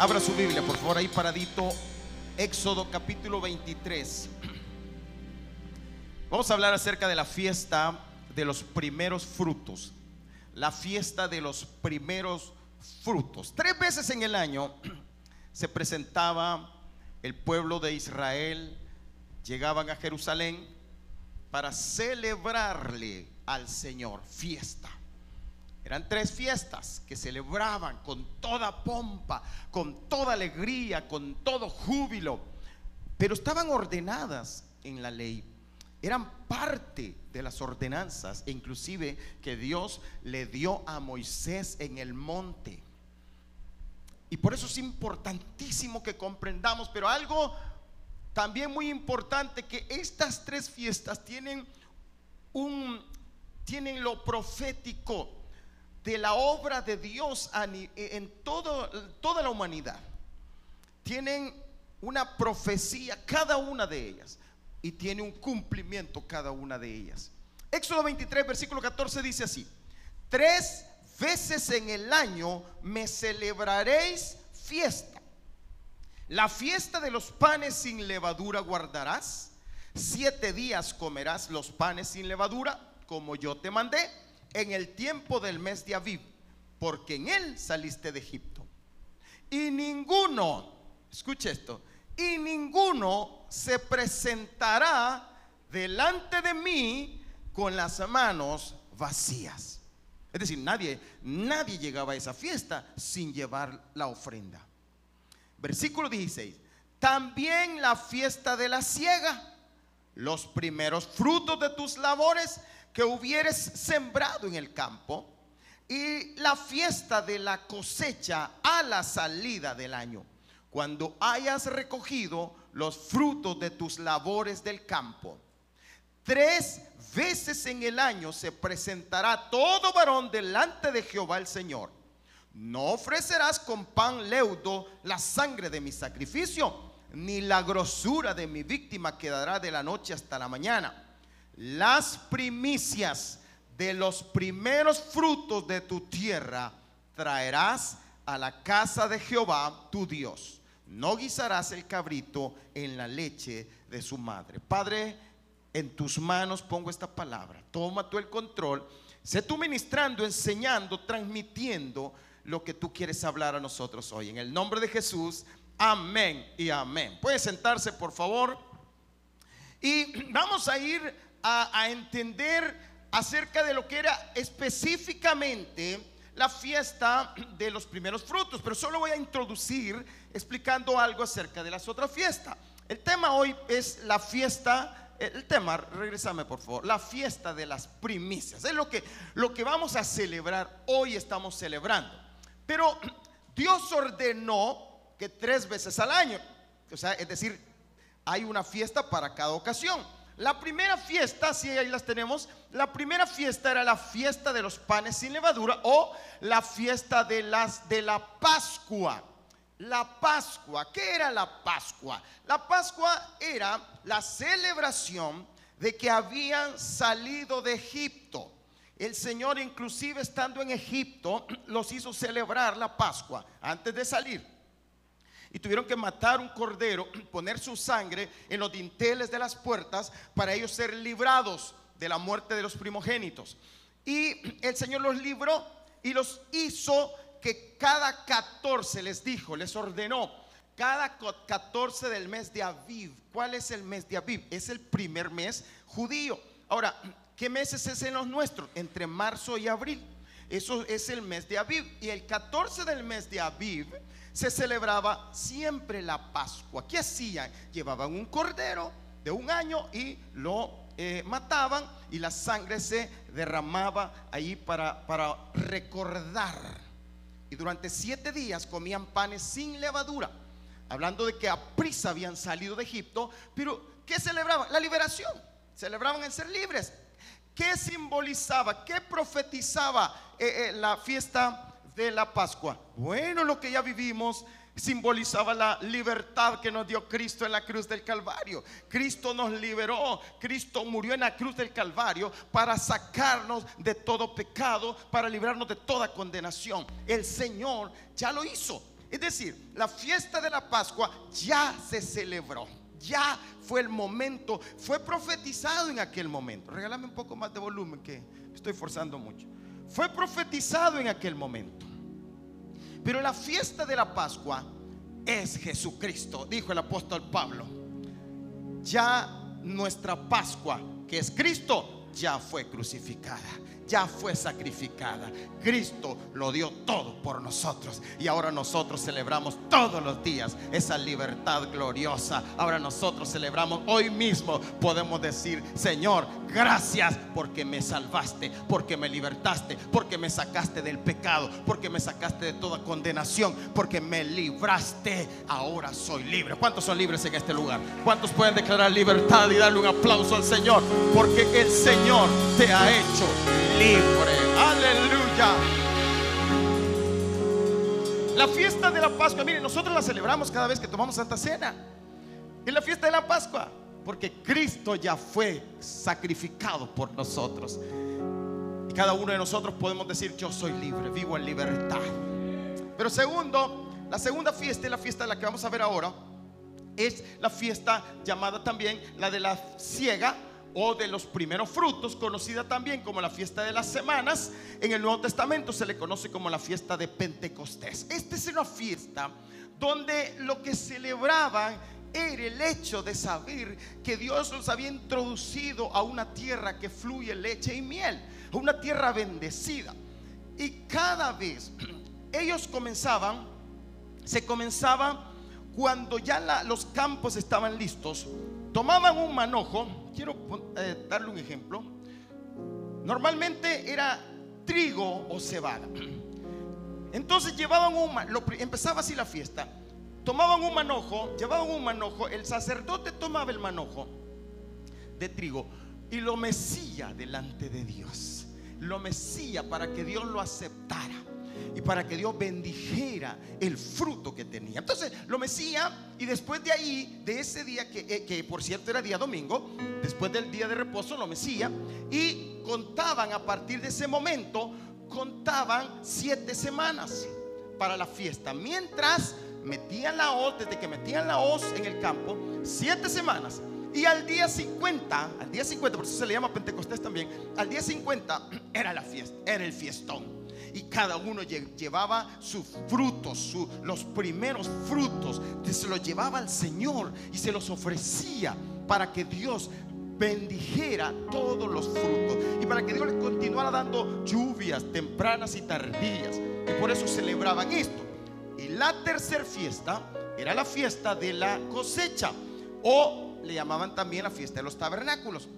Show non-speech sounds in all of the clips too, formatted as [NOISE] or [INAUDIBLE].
Abra su Biblia, por favor, ahí paradito. Éxodo capítulo 23. Vamos a hablar acerca de la fiesta de los primeros frutos. La fiesta de los primeros frutos. Tres veces en el año [CLEARS THROAT] se presentaba el pueblo de Israel, llegaban a Jerusalén para celebrarle al Señor fiesta. Eran tres fiestas que celebraban con toda pompa, con toda alegría, con todo júbilo, pero estaban ordenadas en la ley. Eran parte de las ordenanzas, inclusive que Dios le dio a Moisés en el monte. Y por eso es importantísimo que comprendamos, pero algo también muy importante que estas tres fiestas tienen un tienen lo profético de la obra de Dios en todo, toda la humanidad. Tienen una profecía cada una de ellas y tiene un cumplimiento cada una de ellas. Éxodo 23, versículo 14 dice así, tres veces en el año me celebraréis fiesta. La fiesta de los panes sin levadura guardarás. Siete días comerás los panes sin levadura, como yo te mandé, en el tiempo del mes de Aviv, porque en él saliste de Egipto. Y ninguno, escuche esto, y ninguno se presentará delante de mí con las manos vacías. Es decir, nadie, nadie llegaba a esa fiesta sin llevar la ofrenda. Versículo 16. También la fiesta de la siega, los primeros frutos de tus labores que hubieres sembrado en el campo, y la fiesta de la cosecha a la salida del año, cuando hayas recogido los frutos de tus labores del campo. Tres veces en el año se presentará todo varón delante de Jehová el Señor. No ofrecerás con pan leudo la sangre de mi sacrificio, ni la grosura de mi víctima quedará de la noche hasta la mañana. Las primicias de los primeros frutos de tu tierra traerás a la casa de Jehová tu Dios. No guisarás el cabrito en la leche de su madre. Padre, en tus manos pongo esta palabra. Toma tú el control. Sé tú ministrando, enseñando, transmitiendo lo que tú quieres hablar a nosotros hoy. En el nombre de Jesús, amén y amén. Puede sentarse, por favor. Y vamos a ir a, entender acerca de lo que era específicamente la fiesta de los primeros frutos, pero solo voy a introducir explicando algo acerca de las otras fiestas. El tema hoy es la fiesta el tema, regresame por favor, la fiesta de las primicias. Es lo que, lo que vamos a celebrar, hoy estamos celebrando. Pero Dios ordenó que tres veces al año, o sea, es decir, hay una fiesta para cada ocasión. La primera fiesta, si ahí las tenemos, la primera fiesta era la fiesta de los panes sin levadura o la fiesta de las de la Pascua la Pascua. ¿Qué era la Pascua? La Pascua era la celebración de que habían salido de Egipto. El Señor inclusive estando en Egipto [CLEARS THROAT] los hizo celebrar la Pascua antes de salir. Y tuvieron que matar un cordero, [CLEARS THROAT] poner su sangre en los dinteles de las puertas para ellos ser librados de la muerte de los primogénitos. Y [CLEARS THROAT] el Señor los libró y los hizo que cada 14 les dijo, les ordenó, cada 14 del mes de Aviv. ¿Cuál es el mes de Aviv? Es el primer mes judío. Ahora, [CLEARS THROAT] ¿qué meses es en los nuestros? Entre marzo y abril. Eso es el mes de Aviv. Y el 14 del mes de Aviv se celebraba siempre la Pascua. ¿Qué hacían? Llevaban un cordero de un año y lo eh, mataban y la sangre se derramaba ahí para, para recordar y durante siete días comían panes sin levadura, hablando de que a prisa habían salido de Egipto, pero ¿qué celebraban? La liberación, celebraban el ser libres. ¿Qué simbolizaba? ¿Qué profetizaba eh, eh, la fiesta de la Pascua? Bueno, lo que ya vivimos simbolizaba la libertad que nos dio Cristo en la cruz del Calvario. Cristo nos liberó, Cristo murió en la cruz del Calvario para sacarnos de todo pecado, para librarnos de toda condenación. El Señor ya lo hizo. Es decir, la fiesta de la Pascua ya se celebró. Ya fue el momento, fue profetizado en aquel momento. Regálame un poco más de volumen que estoy forzando mucho. Fue profetizado en aquel momento. Pero la fiesta de la Pascua es Jesucristo, dijo el apóstol Pablo. Ya nuestra Pascua, que es Cristo, ya fue crucificada ya fue sacrificada. Cristo lo dio todo por nosotros y ahora nosotros celebramos todos los días esa libertad gloriosa. Ahora nosotros celebramos hoy mismo, podemos decir, Señor, gracias porque me salvaste, porque me libertaste, porque me sacaste del pecado, porque me sacaste de toda condenación, porque me libraste. Ahora soy libre. ¿Cuántos son libres en este lugar? ¿Cuántos pueden declarar libertad y darle un aplauso al Señor? Porque el Señor te ha hecho libre. Aleluya. La fiesta de la Pascua, miren, nosotros la celebramos cada vez que tomamos Santa Cena. Es la fiesta de la Pascua, porque Cristo ya fue sacrificado por nosotros. Y cada uno de nosotros podemos decir, yo soy libre, vivo en libertad. Pero segundo, la segunda fiesta es la fiesta de la que vamos a ver ahora. Es la fiesta llamada también la de la ciega o de los primeros frutos, conocida también como la fiesta de las semanas. En el Nuevo Testamento se le conoce como la fiesta de Pentecostés. Esta es una fiesta donde lo que celebraban era el hecho de saber que Dios los había introducido a una tierra que fluye leche y miel, a una tierra bendecida. Y cada vez [CLEARS THROAT] ellos comenzaban, se comenzaba cuando ya los campos estaban listos, tomaban un manojo, quiero eh, darle un ejemplo, normalmente era trigo o cebada. [CLEARS THROAT] Entonces llevaban un, empezaba así la fiesta, tomaban un manojo, llevaban un manojo, el sacerdote tomaba el manojo de trigo y lo mecía delante de Dios, lo mecía para que Dios lo aceptara y para que Dios bendijera el fruto que tenía. Entonces lo mecía y después de ahí, de ese día que, eh, que por cierto era día domingo, después del día de reposo lo mecía y contaban a partir de ese momento, contaban siete semanas para la fiesta. Mientras metían la hoz, desde que metían la hoz en el campo, siete semanas. Y al día 50, al día 50, por eso se le llama Pentecostés también, al día 50 [CLEARS THROAT] era la fiesta, era el fiestón y cada uno llevaba sus frutos, los primeros frutos, se los llevaba al Señor y se los ofrecía para que Dios bendijera todos los frutos y para que Dios les continuara dando lluvias tempranas y tardías. Y por eso celebraban esto. Y la tercera fiesta era la fiesta de la cosecha o le llamaban también la fiesta de los tabernáculos.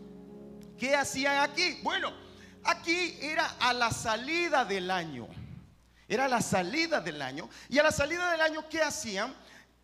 ¿Qué hacían aquí? Bueno, Aquí era a la salida del año. Era la salida del año. Y a la salida del año, ¿qué hacían?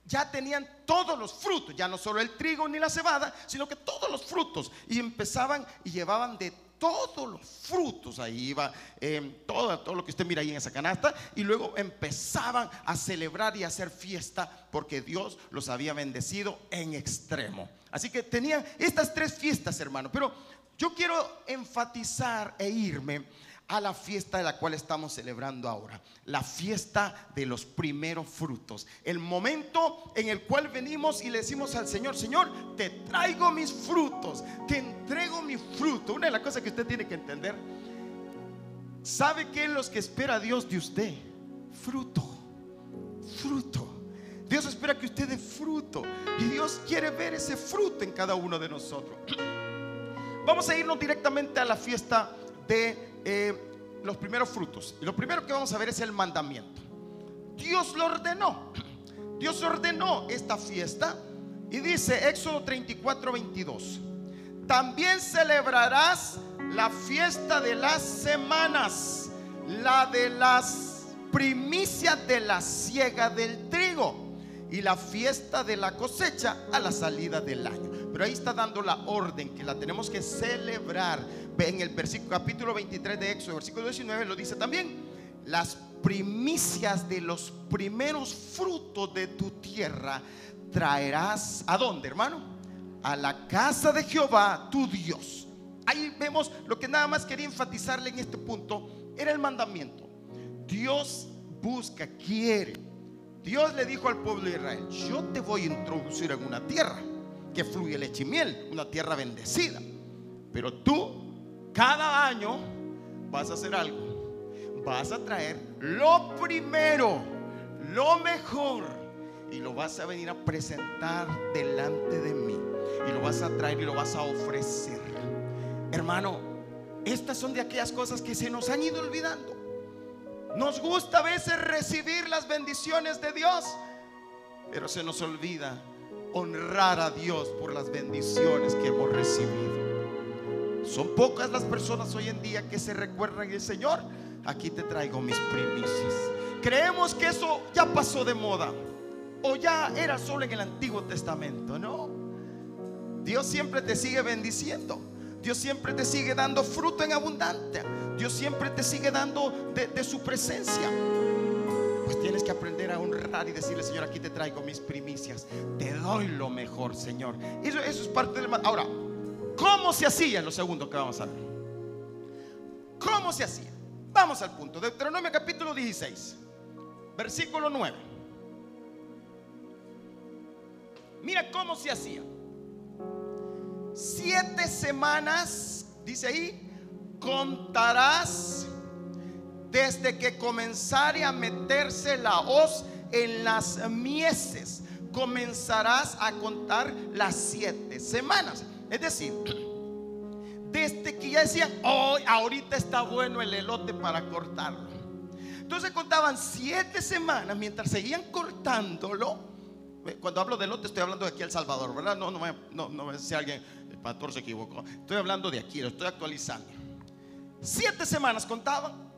Ya tenían todos los frutos, ya no solo el trigo ni la cebada, sino que todos los frutos. Y empezaban y llevaban de todos los frutos. Ahí iba eh, todo, todo lo que usted mira ahí en esa canasta. Y luego empezaban a celebrar y a hacer fiesta porque Dios los había bendecido en extremo. Así que tenían estas tres fiestas, hermano. Pero yo quiero enfatizar e irme a la fiesta de la cual estamos celebrando ahora, la fiesta de los primeros frutos, el momento en el cual venimos y le decimos al Señor, Señor, te traigo mis frutos, te entrego mi fruto. Una de las cosas que usted tiene que entender, ¿sabe qué es lo que espera Dios de usted? Fruto, fruto. Dios espera que usted dé fruto y Dios quiere ver ese fruto en cada uno de nosotros. Vamos a irnos directamente a la fiesta de eh, los primeros frutos. Y lo primero que vamos a ver es el mandamiento. Dios lo ordenó. Dios ordenó esta fiesta. Y dice Éxodo 34, 22. También celebrarás la fiesta de las semanas, la de las primicias de la siega del trigo y la fiesta de la cosecha a la salida del año. Pero ahí está dando la orden que la tenemos que celebrar. En el versículo capítulo 23 de Éxodo, versículo 19 lo dice también. Las primicias de los primeros frutos de tu tierra traerás a dónde, hermano? A la casa de Jehová, tu Dios. Ahí vemos lo que nada más quería enfatizarle en este punto era el mandamiento. Dios busca, quiere Dios le dijo al pueblo de Israel, yo te voy a introducir en una tierra que fluye leche y miel, una tierra bendecida. Pero tú, cada año, vas a hacer algo. Vas a traer lo primero, lo mejor, y lo vas a venir a presentar delante de mí. Y lo vas a traer y lo vas a ofrecer. Hermano, estas son de aquellas cosas que se nos han ido olvidando. Nos gusta a veces recibir las bendiciones de Dios, pero se nos olvida honrar a Dios por las bendiciones que hemos recibido. Son pocas las personas hoy en día que se recuerdan el Señor. Aquí te traigo mis primicias. Creemos que eso ya pasó de moda o ya era solo en el Antiguo Testamento, ¿no? Dios siempre te sigue bendiciendo. Dios siempre te sigue dando fruto en abundancia. Dios siempre te sigue dando de, su presencia. Pues tienes que aprender a honrar y decirle, Señor, aquí te traigo mis primicias. Te doy lo mejor, Señor. Eso, eso es parte del... Ahora, ¿cómo se hacía? Lo segundo que vamos a ver. ¿Cómo se hacía? Vamos al punto. Deuteronomio capítulo 16, versículo 9. Mira cómo se hacía siete semanas, dice ahí, contarás desde que comenzare a meterse la hoz en las mieses. Comenzarás a contar las siete semanas. Es decir, desde que ya decían, hoy, ahorita está bueno el elote para cortarlo. Entonces contaban siete semanas mientras seguían cortándolo. Cuando hablo de elote estoy hablando de aquí El Salvador, ¿verdad? No, no, no, no, no si alguien pastor se equivocó. Estoy hablando de aquí, lo estoy actualizando. Siete semanas contaban.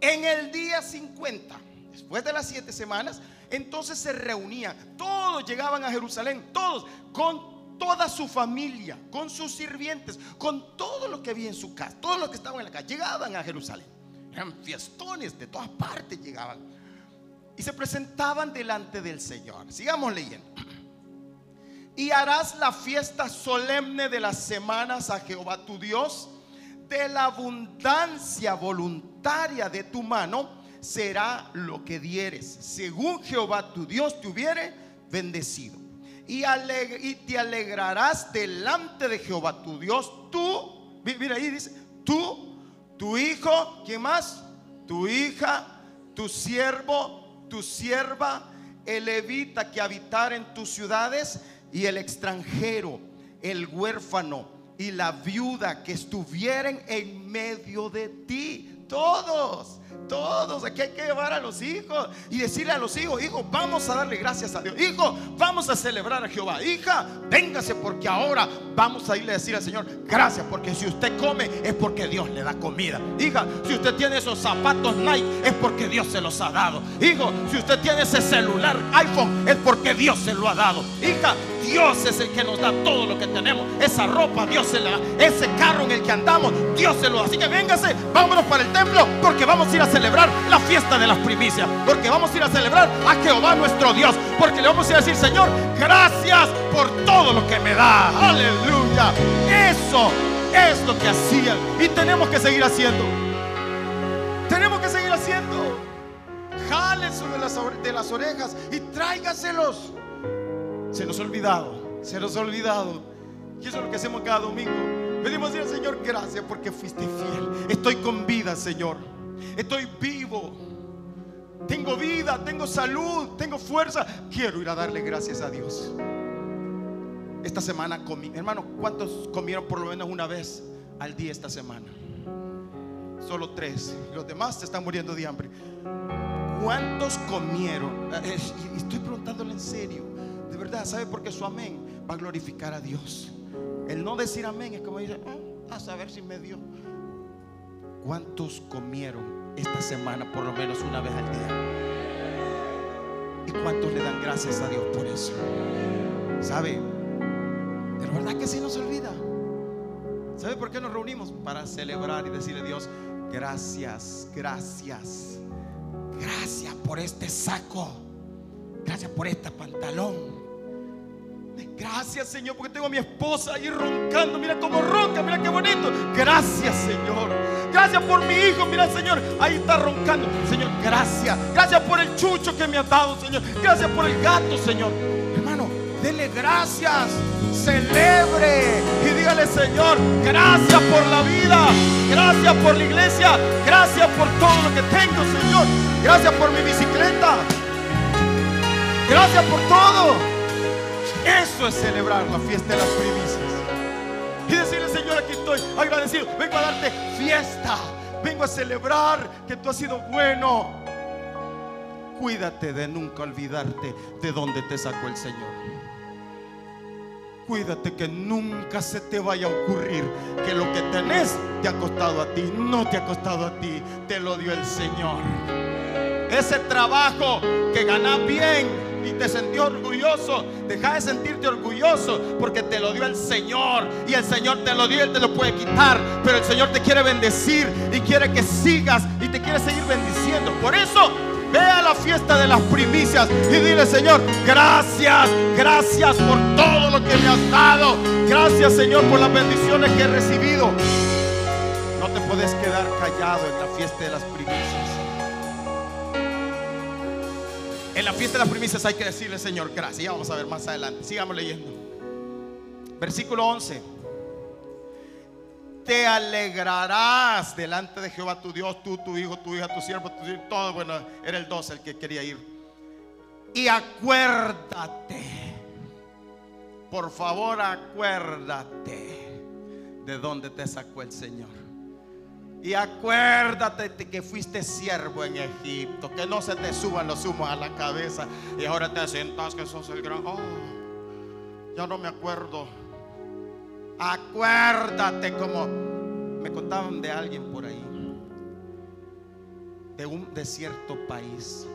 En el día 50, después de las siete semanas, entonces se reunían. Todos llegaban a Jerusalén, todos, con toda su familia, con sus sirvientes, con todo lo que había en su casa, todos los que estaban en la casa, llegaban a Jerusalén. Eran fiestones, de todas partes llegaban. Y se presentaban delante del Señor. Sigamos leyendo y harás la fiesta solemne de las semanas a Jehová tu Dios. De la abundancia voluntaria de tu mano será lo que dieres, según Jehová tu Dios te hubiere bendecido. Y, te alegrarás delante de Jehová tu Dios, tú, mira ahí dice, tú, tu hijo, ¿quién más? Tu hija, tu siervo, tu sierva, el levita que habitar en tus ciudades y el extranjero, el huérfano y la viuda que estuvieran en medio de ti. Todos, todos. Aquí hay que llevar a los hijos y decirle a los hijos, hijo, vamos a darle gracias a Dios. Hijo, vamos a celebrar a Jehová. Hija, véngase porque ahora vamos a irle a decir al Señor, gracias porque si usted come es porque Dios le da comida. Hija, si usted tiene esos zapatos Nike es porque Dios se los ha dado. Hijo, si usted tiene ese celular iPhone es porque Dios se lo ha dado. Hija, Dios es el que nos da todo lo que tenemos. Esa ropa, Dios se la da. Ese carro en el que andamos, Dios se lo da. Así que véngase, vámonos para el templo, porque vamos a ir a celebrar la fiesta de las primicias. Porque vamos a ir a celebrar a Jehová nuestro Dios. Porque le vamos a ir a decir, Señor, gracias por todo lo que me da. Aleluya. Eso es lo que hacían. Y tenemos que seguir haciendo. Tenemos que seguir haciendo. Jálense de las, de las orejas y tráigaselos. Se nos ha olvidado, se nos ha olvidado. Y eso es lo que hacemos cada domingo. Pedimos al Señor gracias porque fuiste fiel. Estoy con vida, Señor. Estoy vivo. Tengo vida, tengo salud, tengo fuerza. Quiero ir a darle gracias a Dios. Esta semana comí. Hermano, ¿cuántos comieron por lo menos una vez al día esta semana? Solo tres. Los demás se están muriendo de hambre. ¿Cuántos comieron? Eh, estoy preguntándole en serio verdad, ¿sabe por qué su amén va a glorificar a Dios? El no decir amén es como dice, ah, a saber si me dio. ¿Cuántos comieron esta semana por lo menos una vez al día? ¿Y cuántos le dan gracias a Dios por eso? ¿Sabe? Pero verdad que si nos olvida. ¿Sabe por qué nos reunimos? Para celebrar y decirle a Dios, gracias, gracias, gracias por este saco, gracias por este pantalón, Gracias, Señor, porque tengo a mi esposa ahí roncando. Mira cómo ronca, mira qué bonito. Gracias, Señor. Gracias por mi hijo, mira, Señor, ahí está roncando. Señor, gracias. Gracias por el chucho que me ha dado, Señor. Gracias por el gato, Señor. Hermano, dele gracias. Celebre y dígale, Señor, gracias por la vida. Gracias por la iglesia. Gracias por todo lo que tengo, Señor. Gracias por mi bicicleta. Gracias por todo. Eso es celebrar la fiesta de las primicias. Y decirle, Señor, aquí estoy agradecido. Vengo a darte fiesta. Vengo a celebrar que tú has sido bueno. Cuídate de nunca olvidarte de dónde te sacó el Señor. Cuídate que nunca se te vaya a ocurrir que lo que tenés te ha costado a ti. No te ha costado a ti, te lo dio el Señor. Ese trabajo que ganas bien y te sentí orgulloso, deja de sentirte orgulloso porque te lo dio el Señor y el Señor te lo dio, Él te lo puede quitar, pero el Señor te quiere bendecir y quiere que sigas y te quiere seguir bendiciendo. Por eso Ve a la fiesta de las primicias y dile, Señor, gracias, gracias por todo lo que me has dado. Gracias, Señor, por las bendiciones que he recibido. No te puedes quedar callado en la fiesta de las primicias. En la fiesta de las primicias hay que decirle, Señor, gracias. Ya vamos a ver más adelante. Sigamos leyendo. Versículo 11 te alegrarás delante de Jehová tu Dios, tú, tu hijo, tu hija, tu siervo, todo. Bueno, era el 12 el que quería ir. Y acuérdate, por favor, acuérdate de dónde te sacó el Señor. Y acuérdate que fuiste siervo en Egipto, que no se te suban los humos a la cabeza y ahora te sientas que sos el gran. Oh, ya no me acuerdo Acuérdate como me contaban de alguien por ahí, de un desierto país.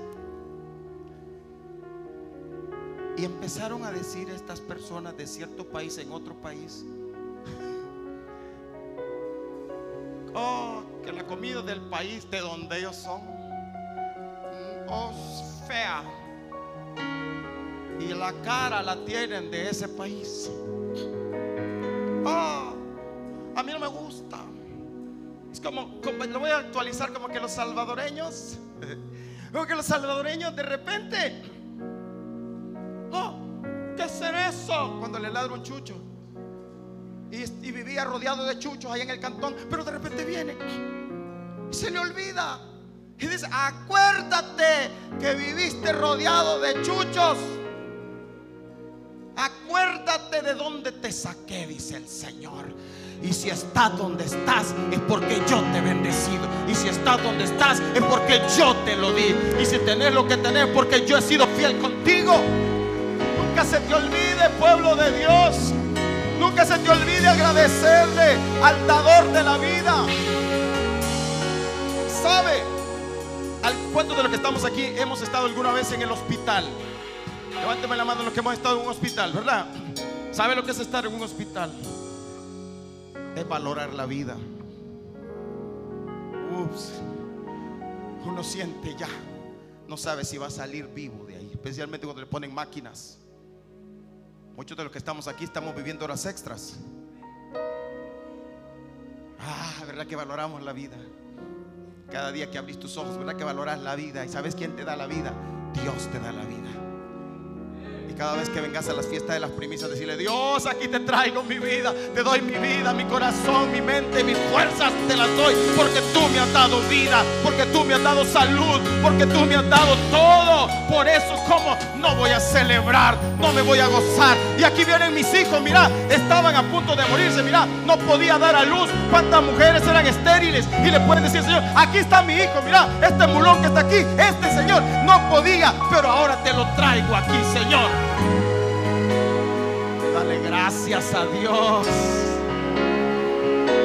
Y empezaron a decir estas personas de cierto país en otro país. Oh, que la comida del país de donde ellos son, mm, oh, fea. Y la cara la tienen de ese país. Oh, a mí no me gusta. Es como, lo voy a actualizar como que los salvadoreños, [LAUGHS] como que los salvadoreños de repente, oh, ¿qué es eso? Cuando le ladra un chucho. Y, vivía rodeado de chuchos ahí en el cantón, pero de repente viene y se le olvida. Y dice, acuérdate que viviste rodeado de chuchos. Acuérdate de dónde te saqué, dice el Señor. Y si estás donde estás es porque yo te he bendecido. Y si estás donde estás es porque yo te lo di. Y si tenés lo que tenés porque yo he sido fiel contigo. Nunca se te olvide, pueblo de Dios. Nunca se te olvide agradecerle al dador de la vida. ¿Sabe? ¿Al cuánto de los que estamos aquí hemos estado alguna vez en el hospital? Levánteme la mano los que hemos estado en un hospital, ¿verdad? ¿Sabe lo que es estar en un hospital? Es valorar la vida. Ups. Uno siente ya, no sabe si va a salir vivo de ahí, especialmente cuando le ponen máquinas. Muchos de los que estamos aquí estamos viviendo horas extras. Ah, ¿verdad que valoramos la vida? Cada día que abrís tus ojos, ¿verdad que valoras la vida? ¿Y sabes quién te da la vida? Dios te da la vida cada vez que vengas a las fiestas de las primicias, decirle, Dios, aquí te traigo mi vida, te doy mi vida, mi corazón, mi mente, mis fuerzas, te las doy, porque tú me has dado vida, porque tú me has dado salud, porque tú me has dado todo. Por eso, como no voy a celebrar, no me voy a gozar. Y aquí vienen mis hijos, mira, estaban a punto de morirse, mira, no podía dar a luz. ¿Cuántas mujeres eran estériles? Y le pueden decir, Señor, aquí está mi hijo, mira, este mulón que está aquí, este Señor no podía, pero ahora te lo traigo aquí, Señor. Dale gracias a Dios.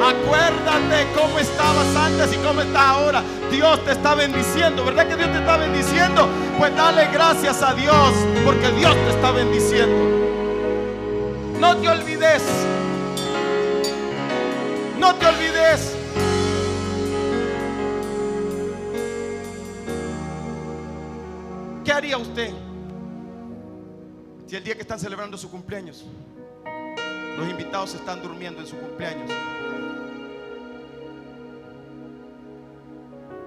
Acuérdate cómo estabas antes y cómo estás ahora. Dios te está bendiciendo. ¿Verdad que Dios te está bendiciendo? Pues dale gracias a Dios porque Dios te está bendiciendo. No te olvides. No te olvides. ¿Qué haría usted? Si el día que están celebrando su cumpleaños, los invitados están durmiendo en su cumpleaños,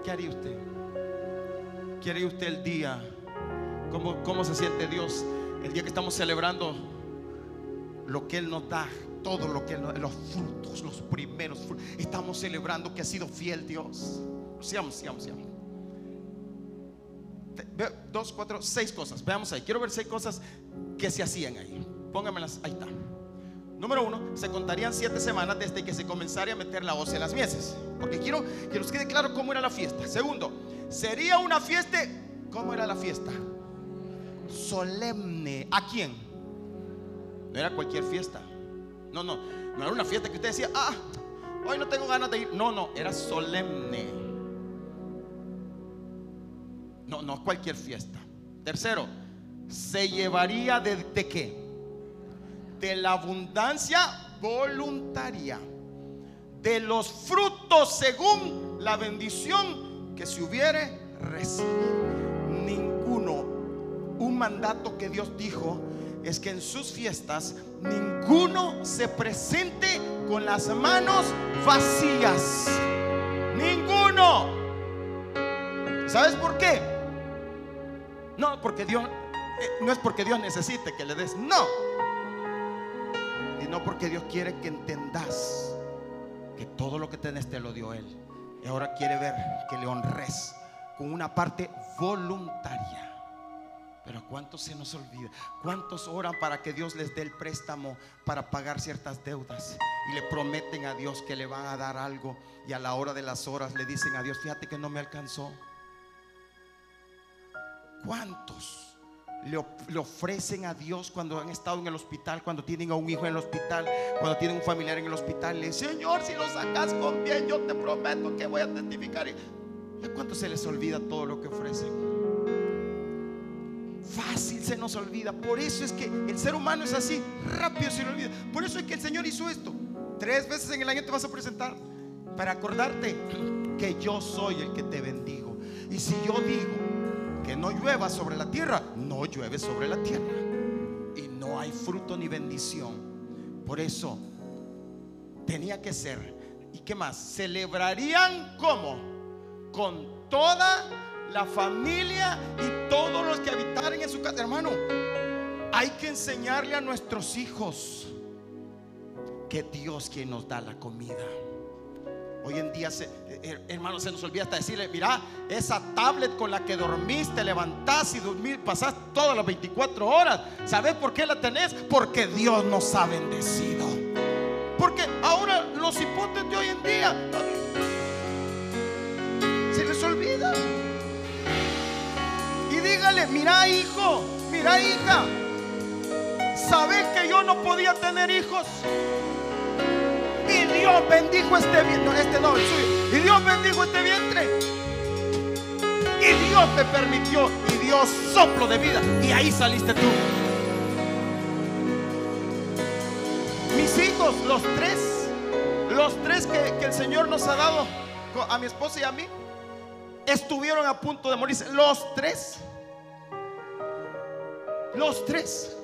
¿qué haría usted? ¿Qué haría usted el día? ¿Cómo, cómo se siente Dios el día que estamos celebrando lo que Él nos da? Todo lo que los frutos, los primeros frutos. Estamos celebrando que ha sido fiel Dios. Seamos, seamos, seamos. Dos, cuatro, seis cosas. Veamos ahí. Quiero ver seis cosas que se hacían ahí. Póngamelas. Ahí está. Número uno, se contarían siete semanas desde que se comenzara a meter la hoz en las mieses. Porque quiero que nos quede claro cómo era la fiesta. Segundo, sería una fiesta. ¿Cómo era la fiesta? Solemne. ¿A quién? No era cualquier fiesta. No, no. No era una fiesta que usted decía, ah, hoy no tengo ganas de ir. No, no, era solemne. No, no cualquier fiesta. Tercero, se llevaría de, de qué? De la abundancia voluntaria. De los frutos según la bendición que se hubiere recibido. Ninguno. Un mandato que Dios dijo es que en sus fiestas ninguno se presente con las manos vacías. Ninguno. ¿Sabes por qué? No, porque Dios eh, no es porque Dios necesite que le des, no. Y no porque Dios quiere que entendas que todo lo que tenés te lo dio Él. Y ahora quiere ver que le honres con una parte voluntaria. Pero ¿cuántos se nos olvida? ¿Cuántos oran para que Dios les dé el préstamo para pagar ciertas deudas? Y le prometen a Dios que le van a dar algo. Y a la hora de las horas le dicen a Dios, fíjate que no me alcanzó. ¿Cuántos le, of- le ofrecen a Dios cuando han estado en el hospital, cuando tienen a un hijo en el hospital, cuando tienen un familiar en el hospital? Le dicen, Señor, si lo sacas con bien, yo te prometo que voy a testificar. ¿Y a cuántos se les olvida todo lo que ofrecen? Fácil se nos olvida. Por eso es que el ser humano es así, rápido se le olvida. Por eso es que el Señor hizo esto. Tres veces en el año te vas a presentar para acordarte que yo soy el que te bendigo. Y si yo digo que no llueva sobre la tierra, no llueve sobre la tierra. Y no hay fruto ni bendición. Por eso tenía que ser. ¿Y qué más? Celebrarían como? Con toda la familia y todos los que habitaran en su casa. Hermano, hay que enseñarle a nuestros hijos que Dios quien nos da la comida. Hoy en día, se, eh, hermano, se nos olvida hasta decirle, mira, esa tablet con la que dormiste, levantás y dormir, pasás todas las 24 horas. ¿Sabes por qué la tenés? Porque Dios nos ha bendecido. Porque ahora los hipotes de hoy en día se les olvida. Y dígale, mira hijo, mira hija, ¿sabes que yo no podía tener hijos? Y Dios bendijo este vientre, no, este no. Y Dios bendijo este vientre. Y Dios te permitió y Dios soplo de vida. Y ahí saliste tú. Mis hijos, los tres, los tres que, el Señor nos ha dado a mi esposa y a mí, estuvieron a punto de morirse. Los tres. Los tres.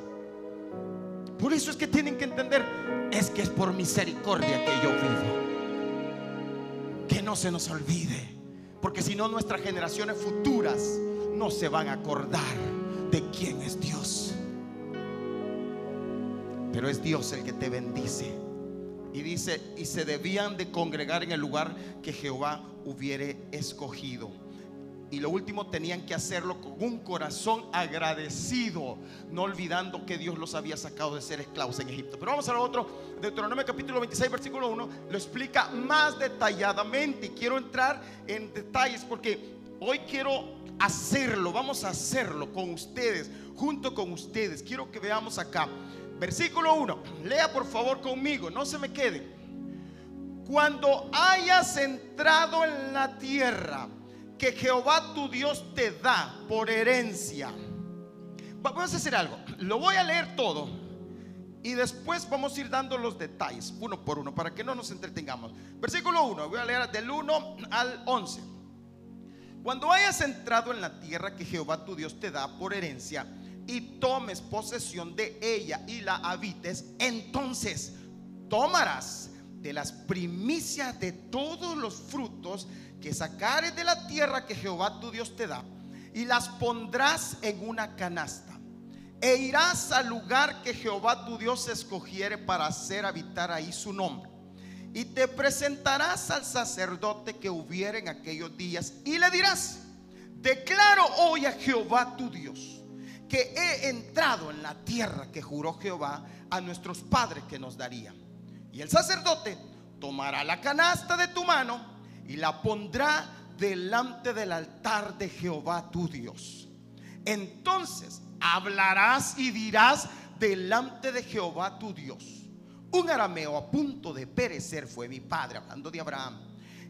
Por eso es que tienen que entender, es que es por misericordia que yo vivo. Que no se nos olvide, porque si no nuestras generaciones futuras no se van a acordar de quién es Dios. Pero es Dios el que te bendice. Y dice, y se debían de congregar en el lugar que Jehová hubiere escogido. Y lo último, tenían que hacerlo con un corazón agradecido, no olvidando que Dios los había sacado de ser esclavos en Egipto. Pero vamos a lo otro, Deuteronomio capítulo 26, versículo 1, lo explica más detalladamente. Y quiero entrar en detalles porque hoy quiero hacerlo, vamos a hacerlo con ustedes, junto con ustedes. Quiero que veamos acá. Versículo 1, lea por favor conmigo, no se me quede. Cuando hayas entrado en la tierra que Jehová tu Dios te da por herencia. Va- Vamos a hacer algo. Lo voy a leer todo. Y después vamos a ir dando los detalles, uno por uno, para que no nos entretengamos. Versículo 1, voy a leer del 1 al 11. Cuando hayas entrado en la tierra que Jehová tu Dios te da por herencia, y tomes posesión de ella y la habites, entonces tomarás de las primicias de todos los frutos que sacares de la tierra que Jehová tu Dios te da y las pondrás en una canasta. E irás al lugar que Jehová tu Dios escogiere para hacer habitar ahí su nombre. Y te presentarás al sacerdote que hubiera en aquellos días y le dirás, declaro hoy a Jehová tu Dios que he entrado en la tierra que juró Jehová a nuestros padres que nos daría. Y el sacerdote tomará la canasta de tu mano y la pondrá delante del altar de Jehová tu Dios. Entonces hablarás y dirás delante de Jehová tu Dios. Un arameo a punto de perecer fue mi padre, hablando de Abraham,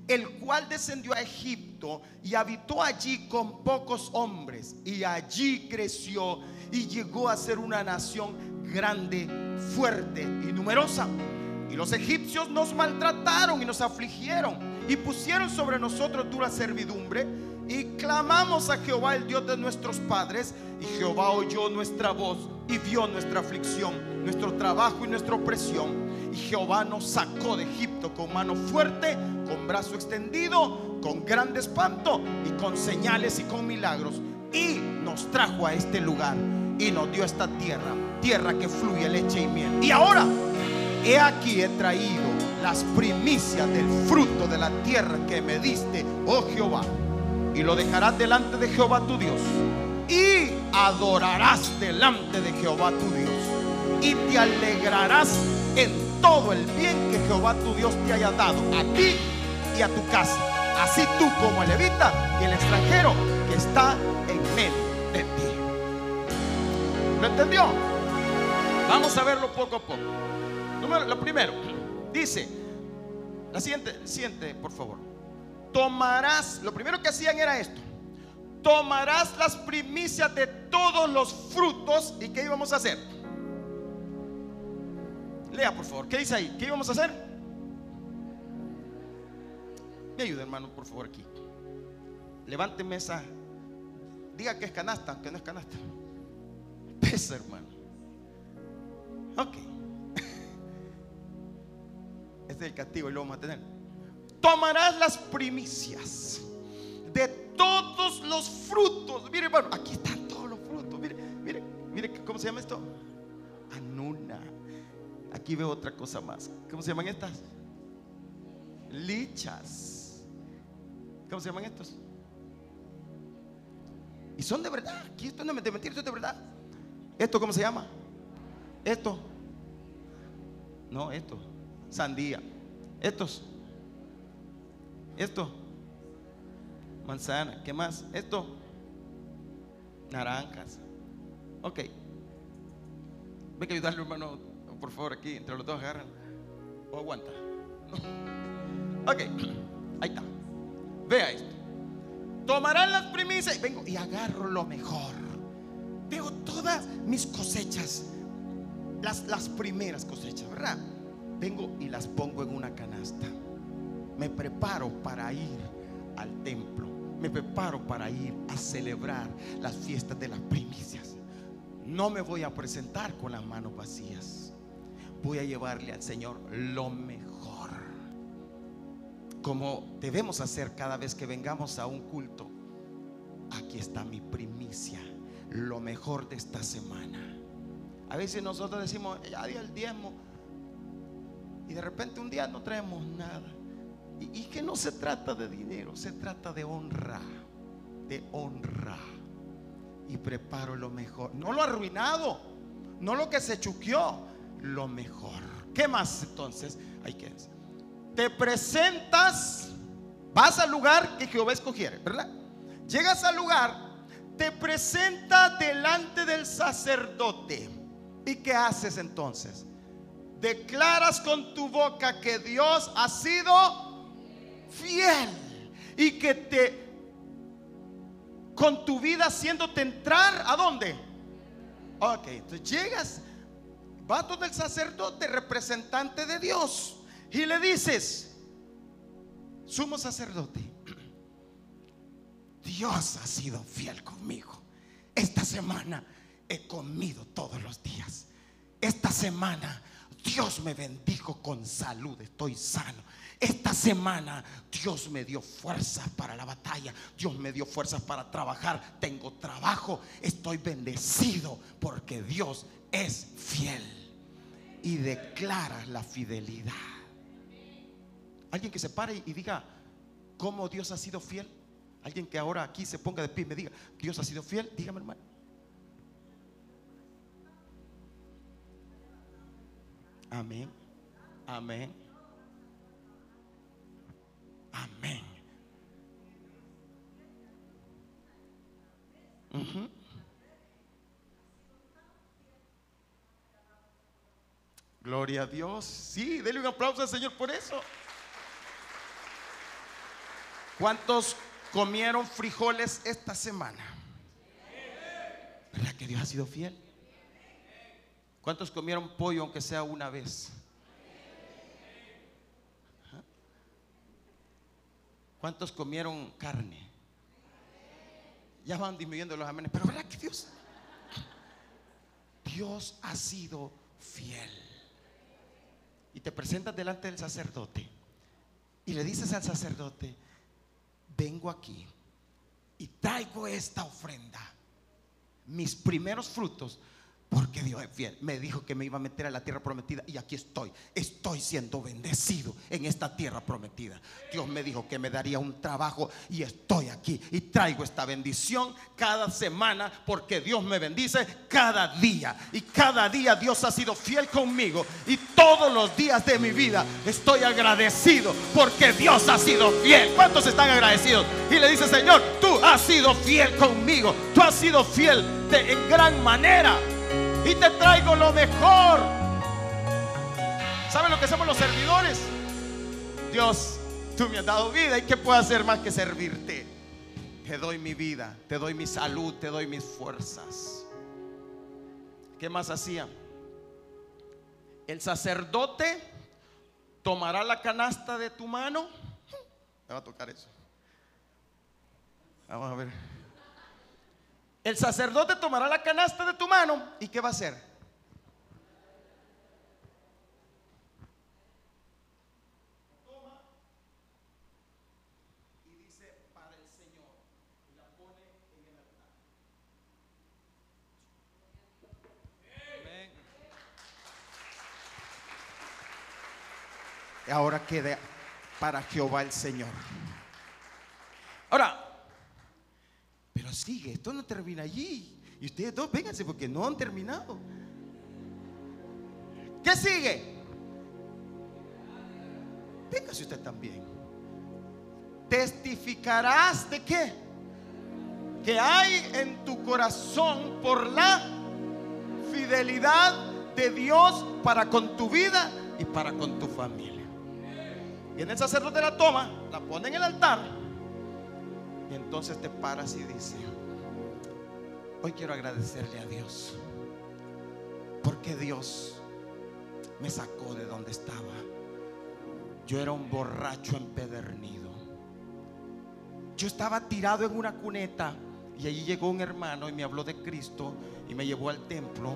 el cual descendió a Egipto y habitó allí con pocos hombres, y allí creció y llegó a ser una nación grande, fuerte y numerosa. Y los egipcios nos maltrataron y nos afligieron y pusieron sobre nosotros dura servidumbre. Y clamamos a Jehová, el Dios de nuestros padres. Y Jehová oyó nuestra voz y vio nuestra aflicción, nuestro trabajo y nuestra opresión. Y Jehová nos sacó de Egipto con mano fuerte, con brazo extendido, con grande espanto y con señales y con milagros. Y nos trajo a este lugar y nos dio esta tierra, tierra que fluye leche y miel. Y ahora he aquí he traído las primicias del fruto de la tierra que me diste, oh Jehová, y lo dejarás delante de Jehová tu Dios, y adorarás delante de Jehová tu Dios, y te alegrarás en todo el bien que Jehová tu Dios te haya dado a ti y a tu casa, así tú como el levita y el extranjero que está en medio de ti. ¿Lo entendió? Vamos a verlo poco a poco. Número, lo primero, dice, la siguiente, siguiente, por favor. Tomarás, lo primero que hacían era esto. Tomarás las primicias de todos los frutos. ¿Y qué íbamos a hacer? Lea, por favor. ¿Qué dice ahí? ¿Qué íbamos a hacer? Me ayuda, hermano, por favor, aquí. Levánteme esa. Diga que es canasta, que no es canasta. [LAUGHS] Pesa, hermano. Ok. Este es castigo y lo vamos a tener. Tomarás las primicias de todos los frutos. Mire, hermano, aquí están todos los frutos. Mire, mire, mire, ¿cómo se llama esto? Anuna. Aquí veo otra cosa más. ¿Cómo se llaman estas? Lichas. ¿Cómo se llaman estos? Y son de verdad. Aquí esto no es de mentir, esto es de verdad. ¿Esto cómo se llama? Esto. No, esto. Sandía. Estos. Esto. Manzana. ¿Qué más? Esto. Naranjas. Ok. Ve que ayudarle, hermano. Por favor, aquí. Entre los dos agarran. O aguanta. [LAUGHS] Ok. Ahí está. Vea esto. Tomarán las primicias. Vengo y agarro lo mejor. Veo todas mis cosechas. Las, las primeras cosechas, ¿verdad? Vengo y las pongo en una canasta. Me preparo para ir al templo. Me preparo para ir a celebrar las fiestas de las primicias. No me voy a presentar con las manos vacías. Voy a llevarle al Señor lo mejor. Como debemos hacer cada vez que vengamos a un culto. Aquí está mi primicia. Lo mejor de esta semana. A veces nosotros decimos, ya di el diezmo. Y de repente un día no traemos nada. Y, que no se trata de dinero, se trata de honra. De honra. Y preparo lo mejor. No lo arruinado. No lo que se chuqueó. Lo mejor. ¿Qué más entonces? Hay que. Te presentas. Vas al lugar que Jehová escogiere, ¿verdad? Llegas al lugar. Te presentas delante del sacerdote. ¿Y qué haces entonces? Declaras con tu boca que Dios ha sido fiel y que te con tu vida haciéndote entrar a dónde? Ok, entonces llegas, vas donde el sacerdote, representante de Dios, y le dices, sumo sacerdote, Dios ha sido fiel conmigo. Esta semana he comido todos los días. Esta semana Dios me bendijo con salud, estoy sano. Esta semana Dios me dio fuerzas para la batalla, Dios me dio fuerzas para trabajar, tengo trabajo, estoy bendecido porque Dios es fiel y declara la fidelidad. Alguien que se pare y diga cómo Dios ha sido fiel. Alguien que ahora aquí se ponga de pie y me diga, Dios ha sido fiel, dígame hermano. Amén. Amén. Amén. Gloria a Dios. Sí, denle un aplauso al Señor por eso. ¿Cuántos comieron frijoles esta semana? ¿Verdad que Dios ha sido fiel? ¿Cuántos comieron pollo aunque sea una vez? ¿Cuántos comieron carne? Ya van disminuyendo los amenes, pero ¿verdad que Dios? Dios ha sido fiel. Y te presentas delante del sacerdote y le dices al sacerdote, vengo aquí y traigo esta ofrenda, mis primeros frutos porque Dios es fiel. Me dijo que me iba a meter a la tierra prometida y aquí estoy. Estoy siendo bendecido en esta tierra prometida. Dios me dijo que me daría un trabajo y estoy aquí. Y traigo esta bendición cada semana porque Dios me bendice cada día. Y cada día Dios ha sido fiel conmigo. Y todos los días de mi vida estoy agradecido porque Dios ha sido fiel. ¿Cuántos están agradecidos? Y le dice, Señor, tú has sido fiel conmigo. Tú has sido fiel de, en gran manera y te traigo lo mejor. ¿Saben lo que somos los servidores? Dios, tú me has dado vida y qué puedo hacer más que servirte. Te doy mi vida, te doy mi salud, te doy mis fuerzas. ¿Qué más hacía? El sacerdote tomará la canasta de tu mano. Me va a tocar eso. Vamos a ver. El sacerdote tomará la canasta de tu mano y ¿qué va a hacer? Y dice para el Señor y la pone en el altar. Ahora queda para Jehová el Señor. Ahora, sigue, esto no termina allí. Y ustedes dos, vénganse porque no han terminado. ¿Qué sigue? Véngase usted también. Testificarás de qué? Que hay en tu corazón por la fidelidad de Dios para con tu vida y para con tu familia. Y en el sacerdote la toma, la pone en el altar y entonces te paras y dices, hoy quiero agradecerle a Dios, porque Dios me sacó de donde estaba. Yo era un borracho empedernido. Yo estaba tirado en una cuneta y allí llegó un hermano y me habló de Cristo y me llevó al templo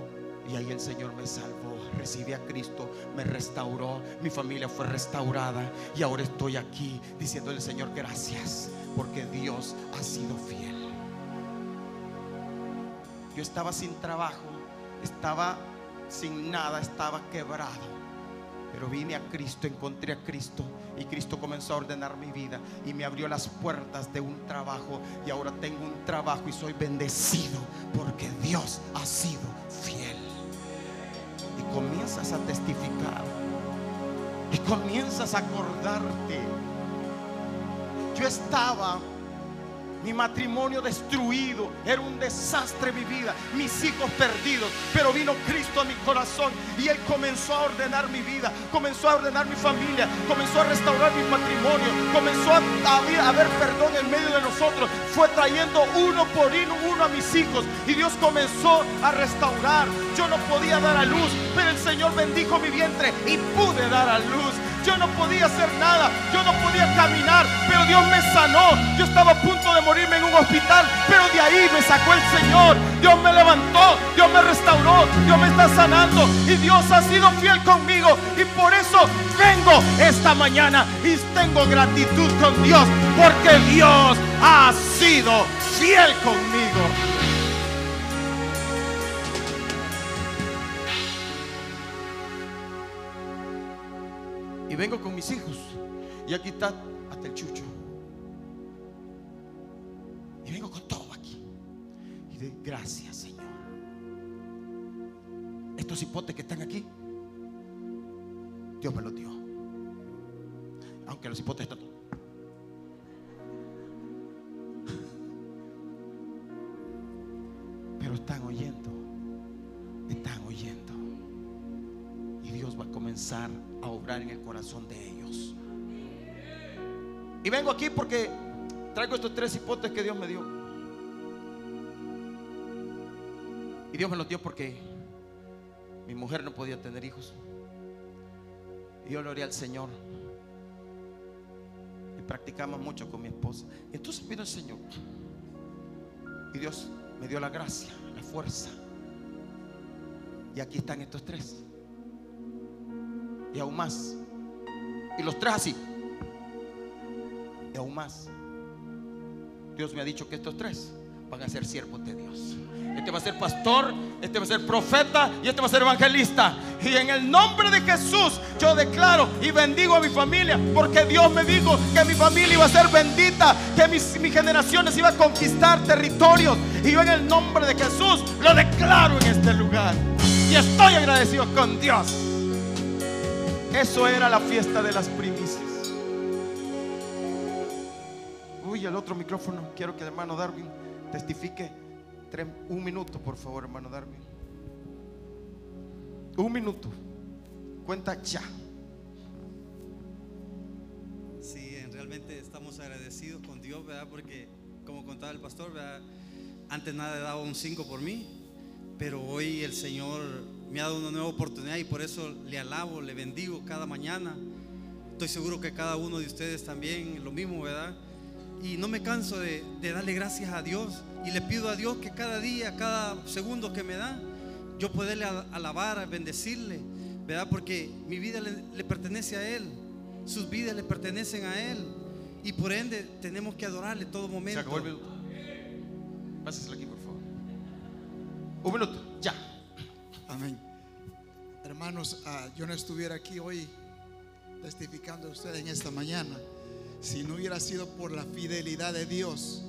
y ahí el Señor me salvó, recibí a Cristo, me restauró, mi familia fue restaurada y ahora estoy aquí diciéndole Señor gracias porque Dios ha sido fiel. Yo estaba sin trabajo, estaba sin nada, estaba quebrado. Pero vine a Cristo, encontré a Cristo y Cristo comenzó a ordenar mi vida y me abrió las puertas de un trabajo y ahora tengo un trabajo y soy bendecido porque Dios ha sido fiel. Comienzas a testificar y comienzas a acordarte. Yo estaba mi matrimonio destruido, era un desastre mi vida, mis hijos perdidos, pero vino Cristo a mi corazón y Él comenzó a ordenar mi vida, comenzó a ordenar mi familia, comenzó a restaurar mi matrimonio, comenzó a, haber perdón en medio de nosotros, fue trayendo uno por uno, uno a mis hijos y Dios comenzó a restaurar. Yo no podía dar a luz, pero el Señor bendijo mi vientre y pude dar a luz. Yo no podía hacer nada, yo no podía caminar, pero Dios me sanó. Yo estaba a punto de morirme en un hospital, pero de ahí me sacó el Señor. Dios me levantó, Dios me restauró, Dios me está sanando y Dios ha sido fiel conmigo. Y por eso vengo esta mañana y tengo gratitud con Dios, porque Dios ha sido fiel conmigo. Vengo con mis hijos. Y aquí está hasta el chucho. Y vengo con todo aquí. Y de gracias, Señor. Estos hipotes que están aquí, Dios me los dio. Aunque los hipotes están. Pero están oyendo. Están oyendo. Y Dios va a comenzar a obrar en el corazón de ellos. Y vengo aquí porque traigo estos tres hipotes que Dios me dio. Y Dios me los dio porque mi mujer no podía tener hijos. Y yo le oré al Señor. Y practicamos mucho con mi esposa. Y entonces vino el Señor. Y Dios me dio la gracia, la fuerza. Y aquí están estos tres y aún más. Y los tres así. Y aún más. Dios me ha dicho que estos tres van a ser siervos de Dios. Este va a ser pastor, este va a ser profeta y este va a ser evangelista. Y en el nombre de Jesús yo declaro y bendigo a mi familia porque Dios me dijo que mi familia iba a ser bendita, que mis, generaciones iban a conquistar territorios. Y yo en el nombre de Jesús lo declaro en este lugar. Y estoy agradecido con Dios. Eso era la fiesta de las primicias. Uy, el otro micrófono. Quiero que el hermano Darwin testifique. Un minuto, por favor, hermano Darwin. Un minuto. Cuenta ya. Sí, realmente estamos agradecidos con Dios, ¿verdad? Porque, como contaba el pastor, ¿verdad? Antes nada daba un 5 por mí, pero hoy el Señor me ha dado una nueva oportunidad y por eso le alabo, le bendigo cada mañana. Estoy seguro que cada uno de ustedes también lo mismo, ¿verdad? Y no me canso de, darle gracias a Dios y le pido a Dios que cada día, cada segundo que me da, yo pueda alabar, bendecirle, ¿verdad? Porque mi vida le, pertenece a Él, sus vidas le pertenecen a Él y por ende tenemos que adorarle todo momento. Se acabó el minuto. aquí, por favor. Un minuto, ya. Amén. Hermanos, ah, yo no estuviera aquí hoy testificando a ustedes en esta mañana si no hubiera sido por la fidelidad de Dios.